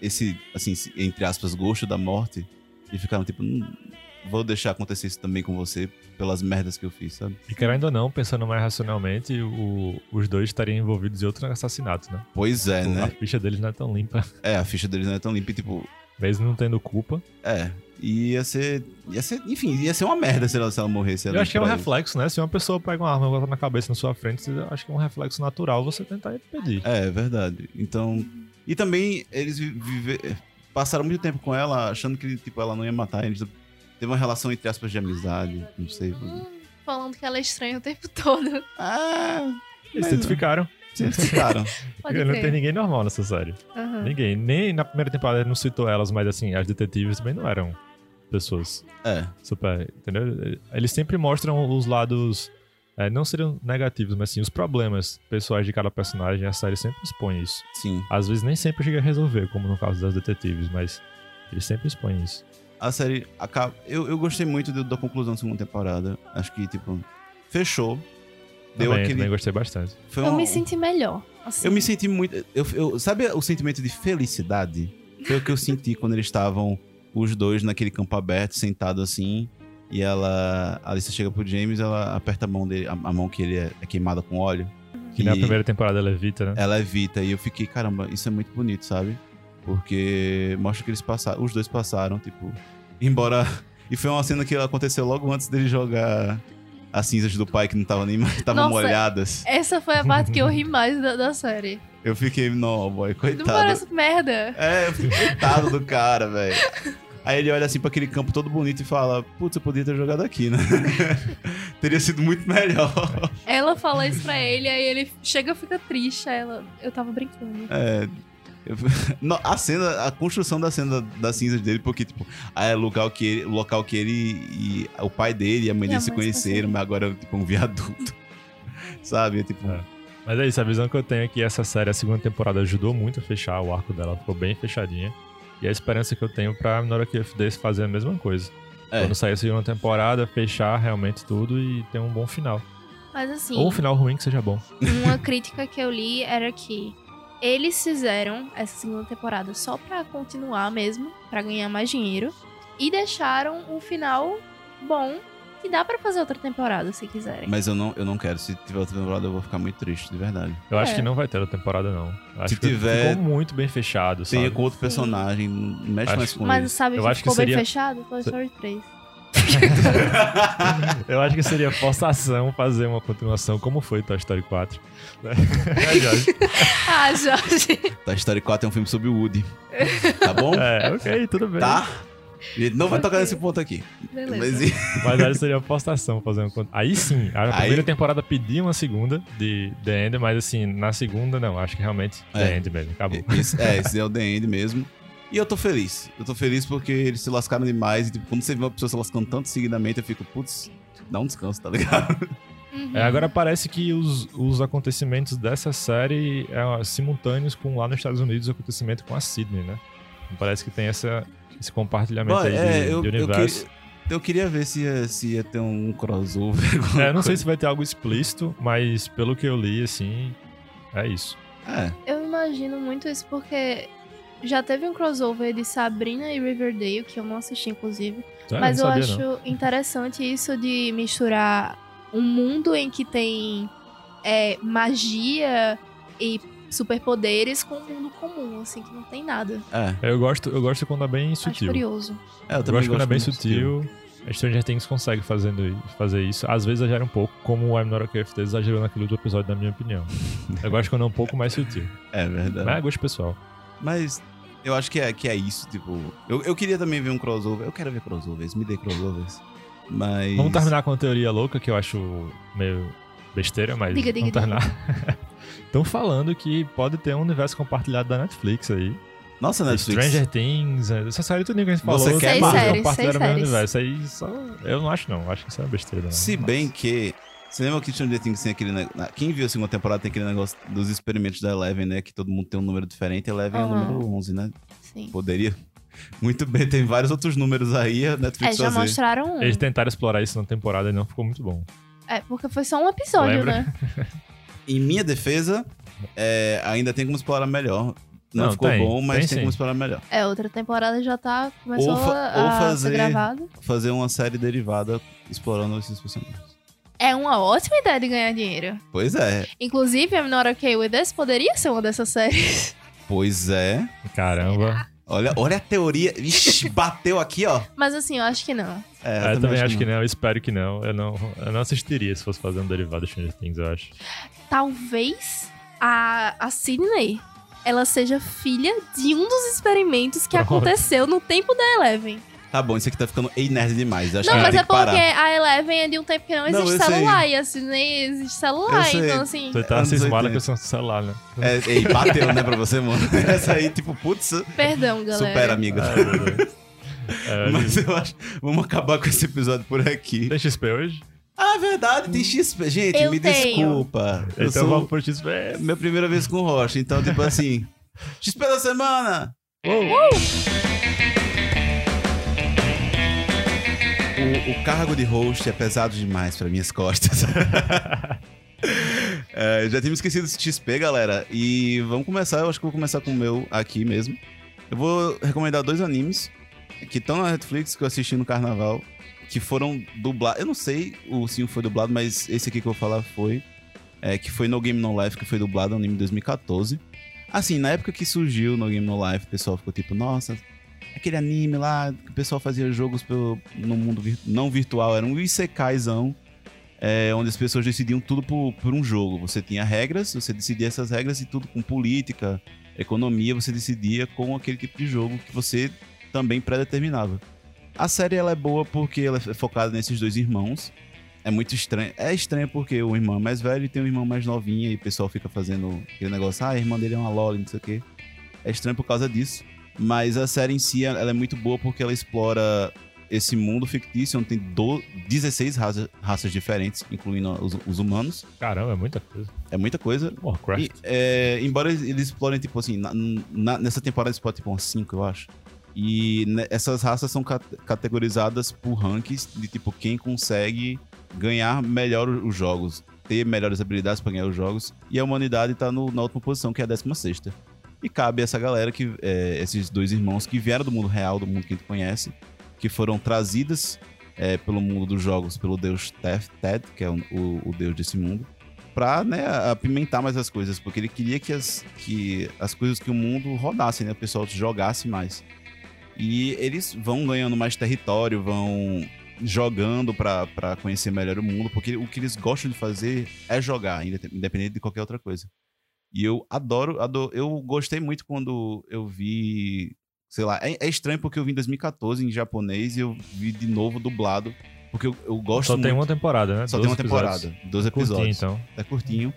esse, assim, entre aspas, gosto da morte. E ficaram, tipo, "Hum, vou deixar acontecer isso também com você pelas merdas que eu fiz, sabe? E querendo ou não, pensando mais racionalmente, o- os dois estariam envolvidos em outro assassinato, né? Pois é, A né? ficha deles não é tão limpa. É, a ficha deles não é tão limpa e, tipo, Mesmo não tendo culpa. é. E ia ser. Ia ser, enfim, ia ser uma merda se ela, se ela morresse. Eu acho que é um ele. reflexo, né? Se uma pessoa pega uma arma e bota na cabeça na sua frente, eu acho que é um reflexo natural você tentar impedir. É, é verdade. Então. E também eles vi- vive- passaram muito tempo com ela achando que tipo, ela não ia matar. Eles teve uma relação, entre aspas, de amizade. Não sei. Hum, falando que ela é estranha o tempo todo. Ah. Eles mas- se ficaram. Pode não tem ninguém normal nessa série. Aham. Ninguém. Nem na primeira temporada ele não citou elas, mas assim, as detetives também não eram pessoas É. super. Entendeu? Eles sempre mostram os lados. é, não seriam negativos, mas sim os problemas pessoais de cada personagem. A série sempre expõe isso. Sim. Às vezes nem sempre chega a resolver, como no caso das detetives, mas eles sempre expõem isso. A série acaba. Eu, eu gostei muito do- da conclusão da segunda temporada. Acho que, tipo, fechou. Deu também, aquele. também gostei bastante. Foi Eu um- me senti melhor. assim. Eu me senti muito. Eu, eu- sabe o sentimento de felicidade? Foi o que eu senti quando eles estavam os dois naquele campo aberto, sentado assim. E ela. A Alice chega pro James, ela aperta a mão dele, a, a mão que ele é, é queimada com óleo. Que na primeira temporada ela evita, né? Ela evita. E eu fiquei, caramba, isso é muito bonito, sabe? Porque mostra que eles passaram. Os dois passaram, tipo. Embora. E foi uma cena que aconteceu logo antes dele jogar as cinzas do pai que não estavam nem estavam Nossa, molhadas. Essa foi a parte que eu ri mais da, da série. Eu fiquei, não, boy, Não coitado. parece merda. É, eu fiquei coitado do cara, velho. Aí ele olha assim pra aquele campo todo bonito e fala: Putz, eu podia ter jogado aqui, né? Teria sido muito melhor. Ela fala isso pra ele, aí ele chega e fica triste. Aí ela, eu tava brincando. É. a cena, a construção da cena das cinzas dele, porque, tipo, é o local que ele, o local que ele e o pai dele e a mãe dele se conheceram, mas agora é tipo um viaduto. Sabe? É tipo. É. Mas é isso, a visão que eu tenho é que essa série, a segunda temporada, ajudou muito a fechar o arco dela, ficou bem fechadinha. E a esperança que eu tenho pra Minority of Days fazer a mesma coisa. É. Quando sair a segunda temporada, fechar realmente tudo e ter um bom final. Mas assim, Ou um final ruim que seja bom. uma crítica que eu li era que eles fizeram essa segunda temporada só pra continuar mesmo, pra ganhar mais dinheiro, e deixaram um final bom que dá pra fazer outra temporada se quiserem. Mas eu não, eu não quero. Se tiver outra temporada, eu vou ficar muito triste, de verdade. Eu acho É. que não vai ter outra temporada, não. Acho Se que tiver- ficou muito bem fechado? Tenha com outro Sim. personagem, não mexe Acho- mais com Mas ele. sabe Eu que acho que ficou seria- bem fechado? Toy Story 3. Eu acho que seria forçação fazer uma continuação como foi Toy Story 4. É, Jorge? ah, Jorge. Toy Story 4 é um filme sobre o Woody. Tá bom? É, ok, tudo bem. Tá? Gente não vai tocar nesse ponto aqui. Beleza. Mas Mas aí seria forçação fazer um. cont- Aí sim, a Aí- primeira temporada pedia uma segunda de The End, mas assim, na segunda não, acho que realmente É. The End mesmo, acabou. esse, é, esse é o The End mesmo. E eu tô feliz. Eu tô feliz porque eles se lascaram demais. E tipo, quando você vê uma pessoa se lascando tanto seguidamente, eu fico, putz, dá um descanso, tá ligado? Uhum. É, agora parece que os, os acontecimentos dessa série é simultâneos com lá nos Estados Unidos o acontecimento com a Sydney, né? Então parece que tem essa, esse compartilhamento aí de, é, eu, de eu, universo. queria, eu queria ver se ia, se ia ter um crossover. É, eu não sei coisa. se vai ter algo explícito, mas pelo que eu li, assim, é isso. É, Eu imagino muito isso porque já teve um crossover de Sabrina e Riverdale, que eu não assisti, inclusive. Mas eu sabia, acho não. interessante isso de misturar um mundo em que tem é, magia e superpoderes com um mundo comum, assim, que não tem nada. é. Eu gosto, eu gosto quando é bem Acho sutil. curioso. é eu Eu gosto quando é bem muito sutil. A Stranger Things consegue fazendo, fazer isso. Às vezes exagera um pouco, como o I'm Not Okay With This exagerou naquele outro episódio, na minha opinião. Eu gosto quando é um pouco mais sutil. É verdade. Mas é gosto pessoal. Mas eu acho que é, que é isso, tipo. Eu, eu queria também ver um crossover. Eu quero ver crossovers, me dê crossovers. Mas. Vamos terminar com a teoria louca, que eu acho meio besteira, mas Diga, diga, vamos terminar. Estão falando que pode ter um universo compartilhado da Netflix aí. Nossa, Netflix. Stranger Things, é, essa série tudo que a gente falou. Você quer séries, compartilhar seis o séries. universo. Aí só... Eu não acho não, acho que isso é besteira. Não. Se bem que. Você lembra que Stranger Things tem aquele. ne- Quem viu a segunda temporada tem aquele negócio dos experimentos da Eleven, né? Que todo mundo tem um número diferente. Eleven é o número 11, né? Sim. Poderia. Muito bem, tem vários outros números aí. A É, Netflix já fazer. mostraram um. Eles tentaram explorar isso na temporada e não ficou muito bom. É, porque foi só um episódio, Lembra? né? Em minha defesa, é, ainda tem como explorar melhor. Não, Não, ficou tem, bom, mas tem tem, como explorar melhor. É, outra temporada já tá. Começou Ou fa- a ou ser fazer- gravada. Fazer uma série derivada explorando esses personagens. É uma ótima ideia de ganhar dinheiro. Pois é, Inclusive, I'm Not Okay With This poderia ser uma dessas séries. pois é. Caramba. Olha, olha a teoria. Ixi, bateu aqui, ó. Mas assim, eu acho que não. É, eu também acho que não, eu espero que não. Eu não, eu não assistiria se fosse fazer um derivado de Stranger Things, eu acho. Talvez a, a Sydney ela seja filha de um dos experimentos que Pronto. aconteceu no tempo da Eleven. Tá bom, isso aqui tá ficando ei nerd demais. Acho Não, que mas é que porque parar. a Eleven é de um tempo que não Não, existe eu sei. celular e a Sydney existe celular. Então, assim. Tu tá cismada 80. com esse celular, né? É, ei, bateu, né, pra você, mano? Essa aí, tipo, putz, Perdão, galera. supera, amigo. Ai, meu Deus. É, Mas eu acho. Vamos acabar com esse episódio por aqui. Tem XP hoje? Ah, verdade, tem XP. Gente, Eu me tenho. desculpa. Eu então sou vamos pro XP. é minha primeira vez com o Rocha, então, tipo assim. XP da semana! O, o cargo de host é pesado demais para minhas costas. É, já tínhamos esquecido esse XP, galera. E vamos começar. Eu acho que vou começar com o meu aqui mesmo. Eu vou recomendar dois animes que estão na Netflix que eu assisti no carnaval. Que foram dublados. Eu não sei o se um foi dublado, mas esse aqui que eu vou falar foi. É, que foi No Game No Life, que foi dublado, é um anime de 2014. Assim, na época que surgiu No Game No Life, o pessoal ficou tipo, nossa, aquele anime lá que o pessoal fazia jogos pelo, no mundo vir- não virtual, era um Isekaizão, é, onde as pessoas decidiam tudo por, por um jogo. Você tinha regras, você decidia essas regras e tudo com política, economia, você decidia com aquele tipo de jogo que você também predeterminava. A série ela é boa porque ela é focada nesses dois irmãos. é muito estranho. É estranho porque o irmão é mais velho e tem um irmão mais novinho e o pessoal fica fazendo aquele negócio, ah, a irmã dele é uma loli, não sei o quê. É estranho por causa disso. Mas a série em si, ela é muito boa porque ela explora esse mundo fictício onde tem do, 16 raça, raças diferentes, incluindo os, os, humanos. Caramba, é muita coisa. É muita coisa. Warcraft. E, é, embora eles explorem, tipo assim, na, na, nessa temporada eles podem, tipo, umas 5, eu acho. E essas raças são categorizadas por rankings de, tipo, quem consegue ganhar melhor os jogos, ter melhores habilidades para ganhar os jogos. E a humanidade tá no, na última posição, que é a 16. E cabe essa galera, que é, esses dois irmãos que vieram do mundo real, do mundo que a gente conhece, que foram trazidas é, pelo mundo dos jogos, pelo deus Ted, que é o, o, deus desse mundo, pra né, apimentar mais as coisas, porque ele queria que as, que as coisas que o mundo rodassem, né, o pessoal jogasse mais. E eles vão ganhando mais território, vão jogando para conhecer melhor o mundo, porque o que eles gostam de fazer é jogar, independente de qualquer outra coisa. E eu adoro, adoro eu gostei muito quando eu vi, sei lá, é, é, estranho porque eu vi em 2014 em japonês e eu vi de novo dublado, porque eu, eu gosto Só muito. tem uma temporada, né? Só tem uma temporada, episódios. 12 episódios. Curtinho, então. É curtinho.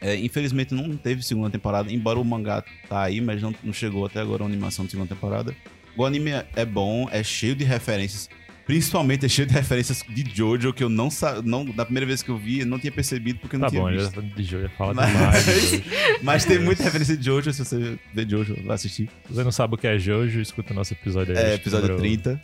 É, infelizmente não teve segunda temporada, embora o mangá tá aí, mas não, não chegou até agora a animação de segunda temporada. O anime é bom, é cheio de referências. Principalmente é cheio de referências de Jojo que eu não não Da primeira vez que eu vi, eu não tinha percebido porque não tá tinha bom, visto. Tá bom, de Jojo, fala mas, demais. Mas tem muita referência de Jojo, se você vê Jojo, vai assistir. Se você não sabe o que é Jojo, escuta o nosso episódio aí. É, episódio 30.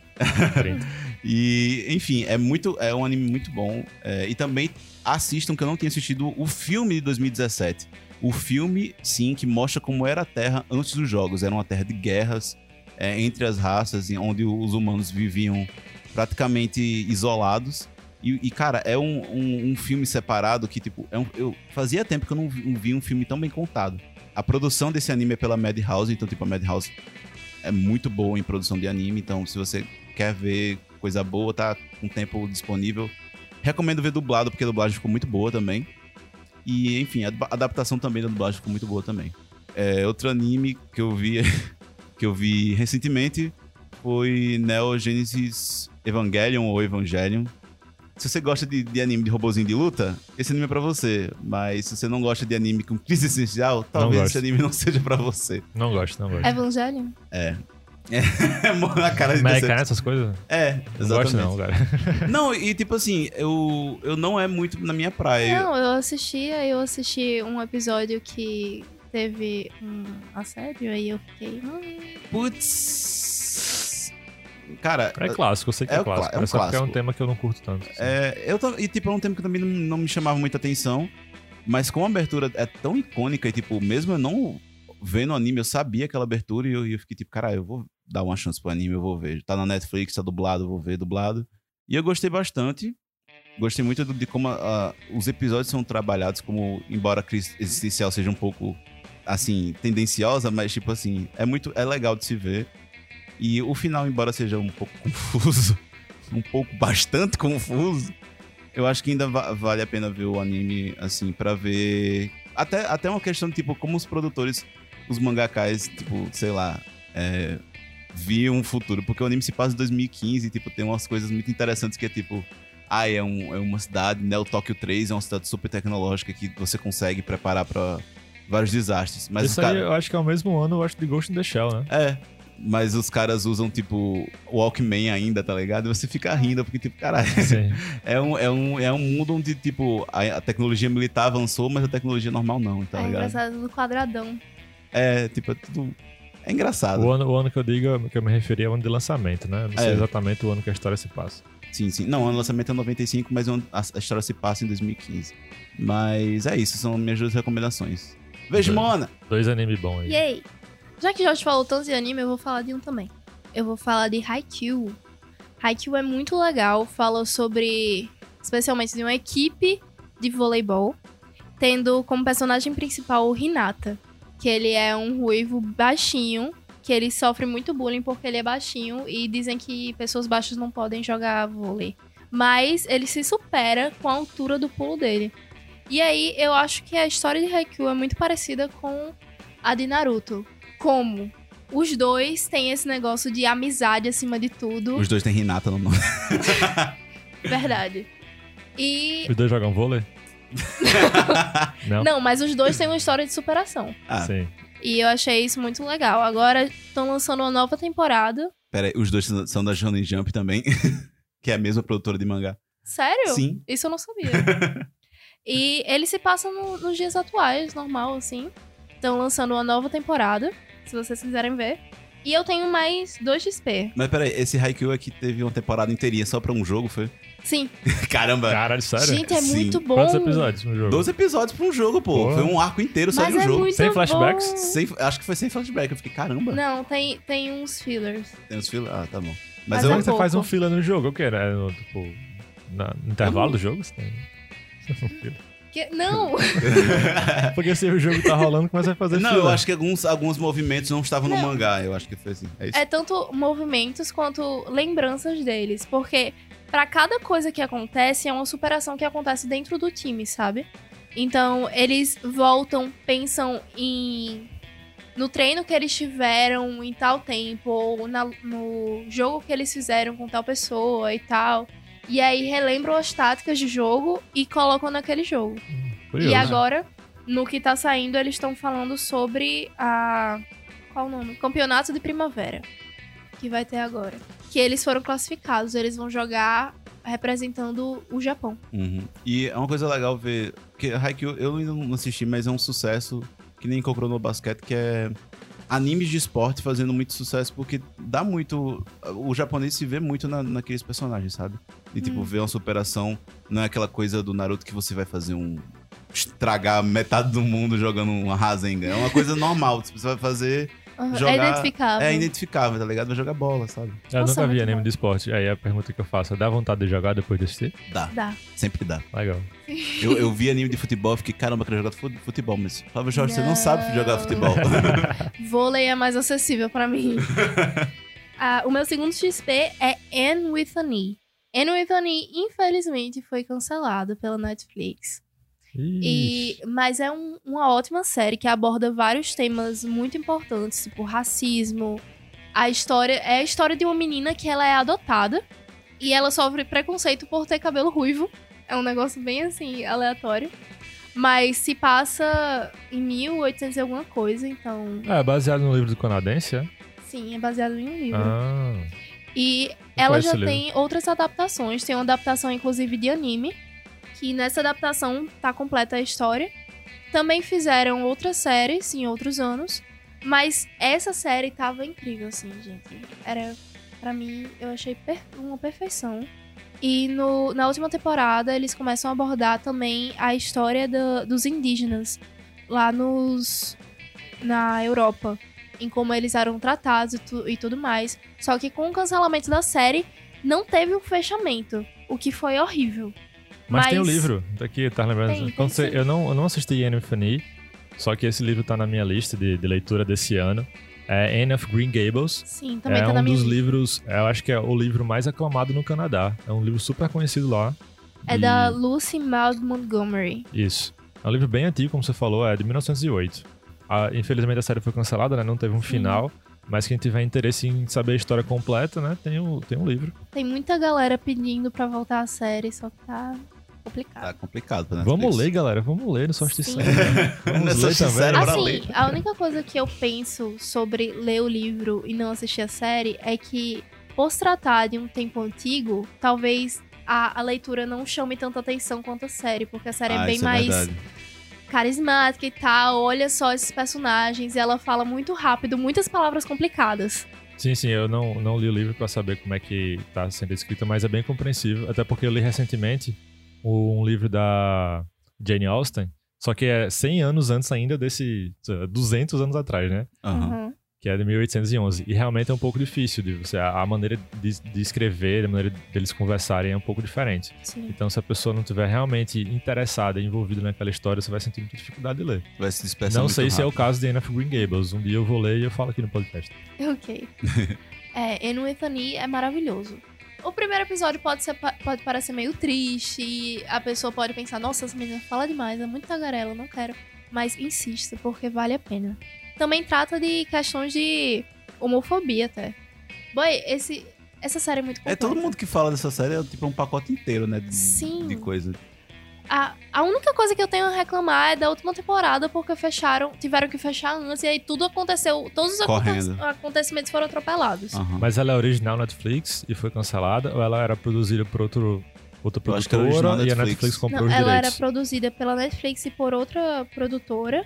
30. e, enfim, é muito. É um anime muito bom. É, e também assistam que eu não tinha assistido o filme de 2017. O filme, sim, que mostra como era a Terra antes dos jogos. Era uma terra de guerras é, entre as raças, onde os humanos viviam praticamente isolados. E, e cara, é um, um, um, filme separado que, tipo, é um, eu fazia tempo que eu não vi, um filme tão bem contado. A produção desse anime é pela Madhouse, então, tipo, a Madhouse é muito boa em produção de anime. Então, se você quer ver coisa boa, tá com tempo disponível. Recomendo ver dublado, porque a dublagem ficou muito boa também. E, enfim, a adaptação também da dublagem ficou muito boa também. É, outro anime que eu vi, que eu vi recentemente foi Neo Genesis Evangelion ou Evangelion. Se você gosta de, de, anime de robozinho de luta, esse anime é pra você. Mas se você não gosta de anime com crise essencial, talvez esse anime não seja pra você. Não gosto, não gosto. Evangelion? É. É, a cara de Mas cai nessas coisas? É, exatamente. Não gosto não, cara. não, e tipo assim, eu, eu não é muito na minha praia. Não, eu assisti, eu assisti um episódio que teve um assédio, aí eu fiquei... Hum. Putz... Cara. É clássico, eu sei que é, é clássico. É, um clássico. é um tema que eu não curto tanto. Assim. É, eu, e tipo, é um tema que também não, não me chamava muita atenção. Mas como a abertura é tão icônica e, tipo, mesmo eu não vendo o anime, eu sabia aquela abertura e eu, eu fiquei tipo, cara, eu vou dar uma chance pro anime, eu vou ver. Tá na Netflix, tá dublado, eu vou ver dublado. E eu gostei bastante. Gostei muito de como os episódios são trabalhados, como, embora a crise existencial seja um pouco, assim, tendenciosa, mas, tipo assim, é muito, é legal de se ver. E o final, embora seja um pouco confuso, um pouco bastante confuso, eu acho que ainda va vale a pena ver o anime, assim, para ver. Até, até uma questão de, tipo, como os produtores, os mangakais, tipo, sei lá, é, viam um futuro. Porque o anime se passa em 2015 e, tipo, tem umas coisas muito interessantes que é, tipo, ah, é, um, é uma cidade, né? O Tóquio 3 é uma cidade super tecnológica que você consegue preparar para vários desastres. Mas Isso aí eu acho que é o mesmo ano, eu acho, de Ghost in the Shell, né? É, mas os caras usam, tipo, Walkman ainda, tá ligado? E você fica rindo, porque, tipo, caralho, é um, é, um, é um mundo onde, tipo, a, a, tecnologia militar avançou, mas a tecnologia normal não, tá é ligado? É engraçado do quadradão. É, tipo, é tudo... É engraçado. O ano, o ano que eu digo, que eu me referi é o ano de lançamento, né? Não sei é. exatamente o ano que a história se passa. Sim, sim. Não, o ano de lançamento é 95, mas a história se passa em 2015. Mas é isso, são minhas duas recomendações. Veja, Mona! Dois animes bons aí. Yay! Já que Jorge falou tanto de anime, eu vou falar de um também. Eu vou falar de Haikyuu. Haikyuu é muito legal, fala sobre, especialmente de uma equipe de voleibol, tendo como personagem principal o Hinata, que ele é um ruivo baixinho, que ele sofre muito bullying porque ele é baixinho e dizem que pessoas baixas não podem jogar vôlei. Mas ele se supera com a altura do pulo dele. E aí eu acho que a história de Haikyuu é muito parecida com a de Naruto, como os dois têm esse negócio de amizade acima de tudo. Os dois têm Renata no nome. Verdade. E. Os dois jogam vôlei? Não? Não, mas os dois têm uma história de superação. Ah, Sim. E eu achei isso muito legal. Agora estão lançando uma nova temporada. pera aí, os dois são da Shonen Jump também, que é a mesma produtora de mangá. Sério? Sim. Isso eu não sabia. e ele se passa no- nos dias atuais, normal, assim. Estão lançando uma nova temporada, se vocês quiserem ver. E eu tenho mais 2 XP. Mas peraí, esse Haikyuu aqui teve uma temporada inteirinha só pra um jogo, foi? Sim. Caramba! Caralho, sério? Gente, é Sim. muito bom. Quantos episódios no jogo? 12 episódios pra um jogo, pô. Foi um arco inteiro só de um é jogo. muito Sem flashbacks? bom. Sem- acho que foi sem flashback. Eu fiquei, caramba. Não, tem, tem uns fillers. Tem uns fios. Ah, tá bom. Mas Mas, é eu. Quando você faz um fila no jogo, o que? Né? No, tipo, na- no intervalo Eu- do jogo? Você tem... um fila? Que- não! Porque se o jogo tá rolando, começa a fazer Não, fila. eu acho que alguns, alguns movimentos não estavam no Não. mangá. Eu acho que foi assim. É isso. é tanto movimentos quanto lembranças deles. Porque pra cada coisa que acontece, é uma superação que acontece dentro do time, sabe? Então, eles voltam, pensam em. No treino que eles tiveram em tal tempo, ou na- no jogo que eles fizeram com tal pessoa e tal. E aí relembram as táticas de jogo e colocam naquele jogo. Curioso. E agora, no que tá saindo, eles estão falando sobre a. Qual o nome? Campeonato de Primavera. Que vai ter agora. Que eles foram classificados, eles vão jogar representando o Japão. Uhum. E é uma coisa legal ver. Porque Haikyuu eu ainda não assisti, mas é um sucesso que nem encontrou no basquete, que é animes de esporte fazendo muito sucesso, porque dá muito. O japonês se vê muito na, naqueles personagens, sabe? E tipo, Hum. ver uma superação. Não é aquela coisa do Naruto que você vai fazer um. estragar metade do mundo jogando uma Rasengan. É uma coisa normal. Você vai fazer. Aham, Jogar- É identificável. É identificável, tá ligado? Vai jogar bola, sabe? Eu Nossa, nunca vi muito anime bom. de esporte. Aí a pergunta que eu faço é: dá vontade de jogar depois de assistir? Dá. Dá. Sempre dá. Legal. Eu, eu vi anime de futebol, fiquei, caramba, quero jogar fu- futebol, mas Flávio Jorge, você não sabe jogar Não. futebol. Vôlei é mais acessível pra mim. Ah, o meu segundo XP é Anne with an E. Anne with an E, infelizmente, foi cancelado pela Netflix. E, mas é um- uma ótima série que aborda vários temas muito importantes, tipo racismo. A história é a história de uma menina que ela é adotada e ela sofre preconceito por ter cabelo ruivo. É um negócio bem assim aleatório. Mas se passa em 1800 e alguma coisa, então é baseado no livro do canadense, é? sim, é baseado em um livro. Ah. E ela conheço já esse livro. tem outras adaptações. Tem uma adaptação, inclusive, de anime. Que nessa adaptação tá completa a história. Também fizeram outras séries em outros anos. Mas essa série tava incrível, assim, gente. Era, pra mim, eu achei per- uma perfeição. E no- na última temporada, eles começam a abordar também a história da- dos indígenas lá nos na Europa. Em como eles eram tratados e, tu- e tudo mais. Só que com o cancelamento da série, não teve um fechamento. O que foi horrível. Mas, tem o Mas- livro. Daqui, tá lembrando? Tem, tem você- sim. eu, não, eu não assisti Anne Fanny, só que esse livro tá na minha lista de, de leitura desse ano. É Anne of Green Gables. Sim, também é tá um na minha dos lista. livros, eu acho que é o livro mais aclamado no Canadá. É um livro super conhecido lá. É da Lucy Maud Montgomery. Isso. É um livro bem antigo, como você falou, é de 1908. Ah, infelizmente a série foi cancelada, né? Não teve um final. Mas quem tiver interesse em saber a história completa, né? Tem o, tem um livro. Tem muita galera pedindo pra voltar à série, só que tá complicado. Tá complicado pra Vamos ler, galera. Vamos ler no Solstice. Sim. Vamos Nessa ler também. série, Assim, ler. a única coisa que eu penso sobre ler o livro e não assistir a série é que, por se tratar de um tempo antigo, talvez a, a leitura não chame tanta atenção quanto a série, porque a série é Ah, bem isso é mais verdade. Carismática e tal. Olha só esses personagens, e ela fala muito rápido, muitas palavras complicadas. Sim, sim, eu não, não li o livro pra saber como é que tá sendo escrito, mas é bem compreensível. Até porque eu li recentemente um livro da Jane Austen, só que é 100 anos antes ainda desse. 200 anos atrás, né? Uhum. Que é de 1811. E realmente é um pouco difícil de você. A maneira de, de escrever, a maneira deles conversarem é um pouco diferente. Sim. Então, se a pessoa não tiver realmente interessada, envolvida naquela história, você vai sentir muita dificuldade de ler. Vai se dispersar não muito sei se é o rápido. caso de Anne of Green Gables. Um dia eu vou ler e eu falo aqui no podcast. Ok. é, Anne with an E é maravilhoso. O primeiro episódio pode, ser, pode parecer meio triste, e a pessoa pode pensar, nossa, essa menina fala demais, é muito tagarela, não quero. Mas insista, porque vale a pena. Também trata de questões de homofobia até. Boy, esse. essa série é muito É completa. todo mundo que fala dessa série é tipo um pacote inteiro, né? De, Sim. De coisa. A, a única coisa que eu tenho a reclamar é da última temporada, porque fecharam, tiveram que fechar antes, e aí tudo aconteceu, todos os Correndo. acontecimentos foram atropelados. Aham. Mas ela é original Netflix e foi cancelada, ou ela era produzida por outro, outra Eu acho que era original produtora e a Netflix. Netflix comprou Não, os ela era direitos? produzida pela Netflix e por outra produtora,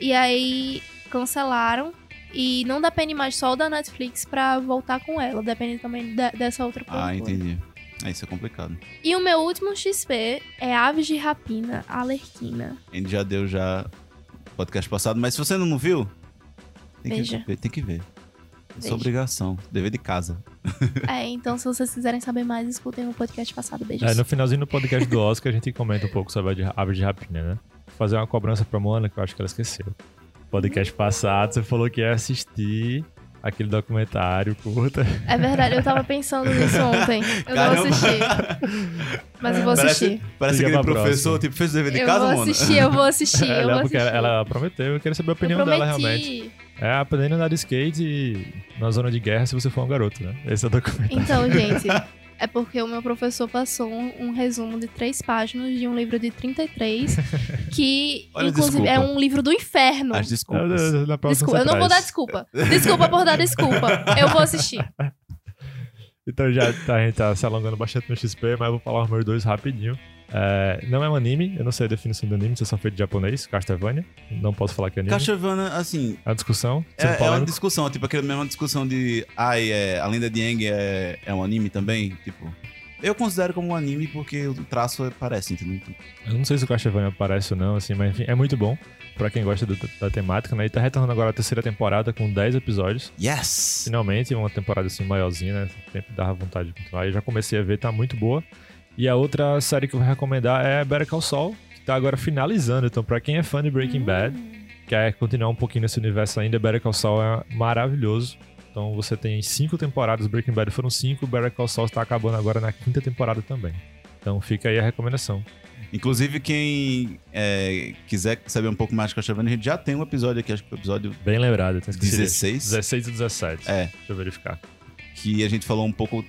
e aí cancelaram. E não depende mais só da Netflix pra voltar com ela, depende também da- dessa outra produtora. Ah, entendi. É, isso é complicado. E o meu último XP é Aves de Rapina, Alerquina. A gente já deu já podcast passado, mas se você não viu, tem Veja. que ver. Tem que ver. É Veja. sua obrigação. Dever de casa. é, então se vocês quiserem saber mais, escutem o podcast passado. Beijos. É, no finalzinho do podcast do Oscar a gente comenta um pouco sobre a de- aves de rapina, né? Vou fazer uma cobrança pra Moana, que eu acho que ela esqueceu. Podcast passado, você falou que ia assistir aquele documentário curta. É verdade, eu tava pensando nisso ontem. Eu Caramba. não assisti. Mas eu vou Parece, assistir. parece Fica aquele professor, próxima. tipo, fez o dever de Eu casa, vou mano? assistir, eu vou assistir, eu Ela, vou assistir. ela, ela prometeu, eu queria saber a eu opinião dela realmente. É aprendendo a andar de skate e na zona de guerra se você for um garoto, né? Esse é o documentário. Então, gente, é porque o meu professor passou um, um resumo de três páginas de um livro de 33, que, Olha, inclusive, desculpa. é um livro do inferno. As desculpas. Na próxima Desculpa, eu não vou dar desculpa. Desculpa por dar desculpa. Eu vou assistir. Então já tá, a gente tá se alongando bastante no XP, mas eu vou falar os meus dois rapidinho. É, não é um anime, eu não sei a definição do anime, vocês são feitos de japonês, Castlevania. Não posso falar que é anime. Castlevania, assim, É uma discussão. é, é uma discussão, tipo, aquela mesma discussão de, ai, é, a lenda de Aang é, é um anime também, tipo... Eu considero como um anime porque o traço parece, entendeu? Eu não sei se o Castlevania aparece ou não, assim, mas enfim, é muito bom pra quem gosta do- da temática, né? E tá retornando agora a terceira temporada com 10 episódios. Yes! Finalmente, uma temporada assim maiorzinha, né? Sempre dava vontade de continuar. Eu já comecei a ver, tá muito boa. E a outra série que eu vou recomendar é Better Call Saul, que tá agora finalizando. Então, pra quem é fã de Breaking Bad, quer continuar um pouquinho nesse universo ainda, Better Call Saul é maravilhoso. Então você tem cinco temporadas, Breaking Bad foram cinco, Better Call Saul está acabando agora na quinta temporada também. Então fica aí a recomendação. Inclusive, quem é, quiser saber um pouco mais de Castlevania, a gente já tem um episódio aqui, acho que é o episódio Bem lembrado, tem esquecido. 16, 16 e 17. É. Deixa eu verificar. que a gente falou um pouco,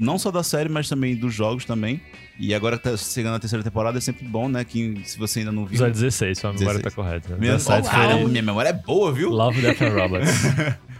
não só da série, mas também dos jogos também. E agora que tá chegando a terceira temporada, é sempre bom, né? Que se você ainda não viu... Episódio 16, sua memória 16. tá correta. né? Minha, 17 oh, foi caramba, minha memória é boa, viu? Love, Death and Robots.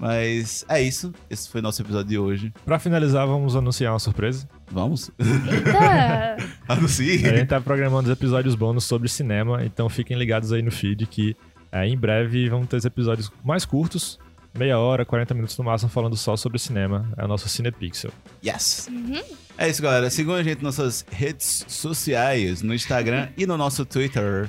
Mas é isso. Esse foi o nosso episódio de hoje. pra finalizar, vamos anunciar uma surpresa. Vamos? Eita! Anuncie. A gente tá programando os episódios bônus sobre cinema, então fiquem ligados aí no feed que é, em breve vão ter os episódios mais curtos, meia hora, 40 minutos no máximo, falando só sobre cinema. É o nosso Cinepixel. Yes! Uhum. É isso, galera. Sigam a gente nas nossas redes sociais, no Instagram e no nosso Twitter.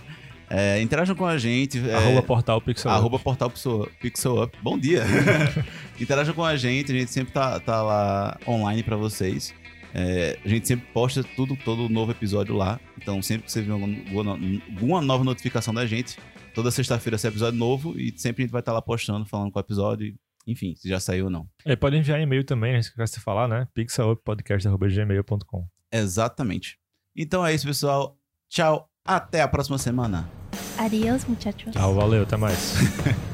É, interajam com a gente. é, Arroba portal Pixel. Arroba portal Pixel, Pixel Up. Bom dia! Interajam com a gente, a gente sempre tá, tá lá online pra vocês. É, a gente sempre posta tudo, todo novo episódio lá. Então, sempre que você vê alguma, alguma nova notificação da gente, toda sexta-feira sai episódio novo e sempre a gente vai estar lá postando, falando qual episódio. Enfim, se já saiu ou não. É, pode enviar e-mail também, né? Se de falar, né? pixeluppodcast.gmail.com Exatamente. Então é isso, pessoal. Tchau. Até a próxima semana. Adiós, muchachos. Tchau, valeu, até mais.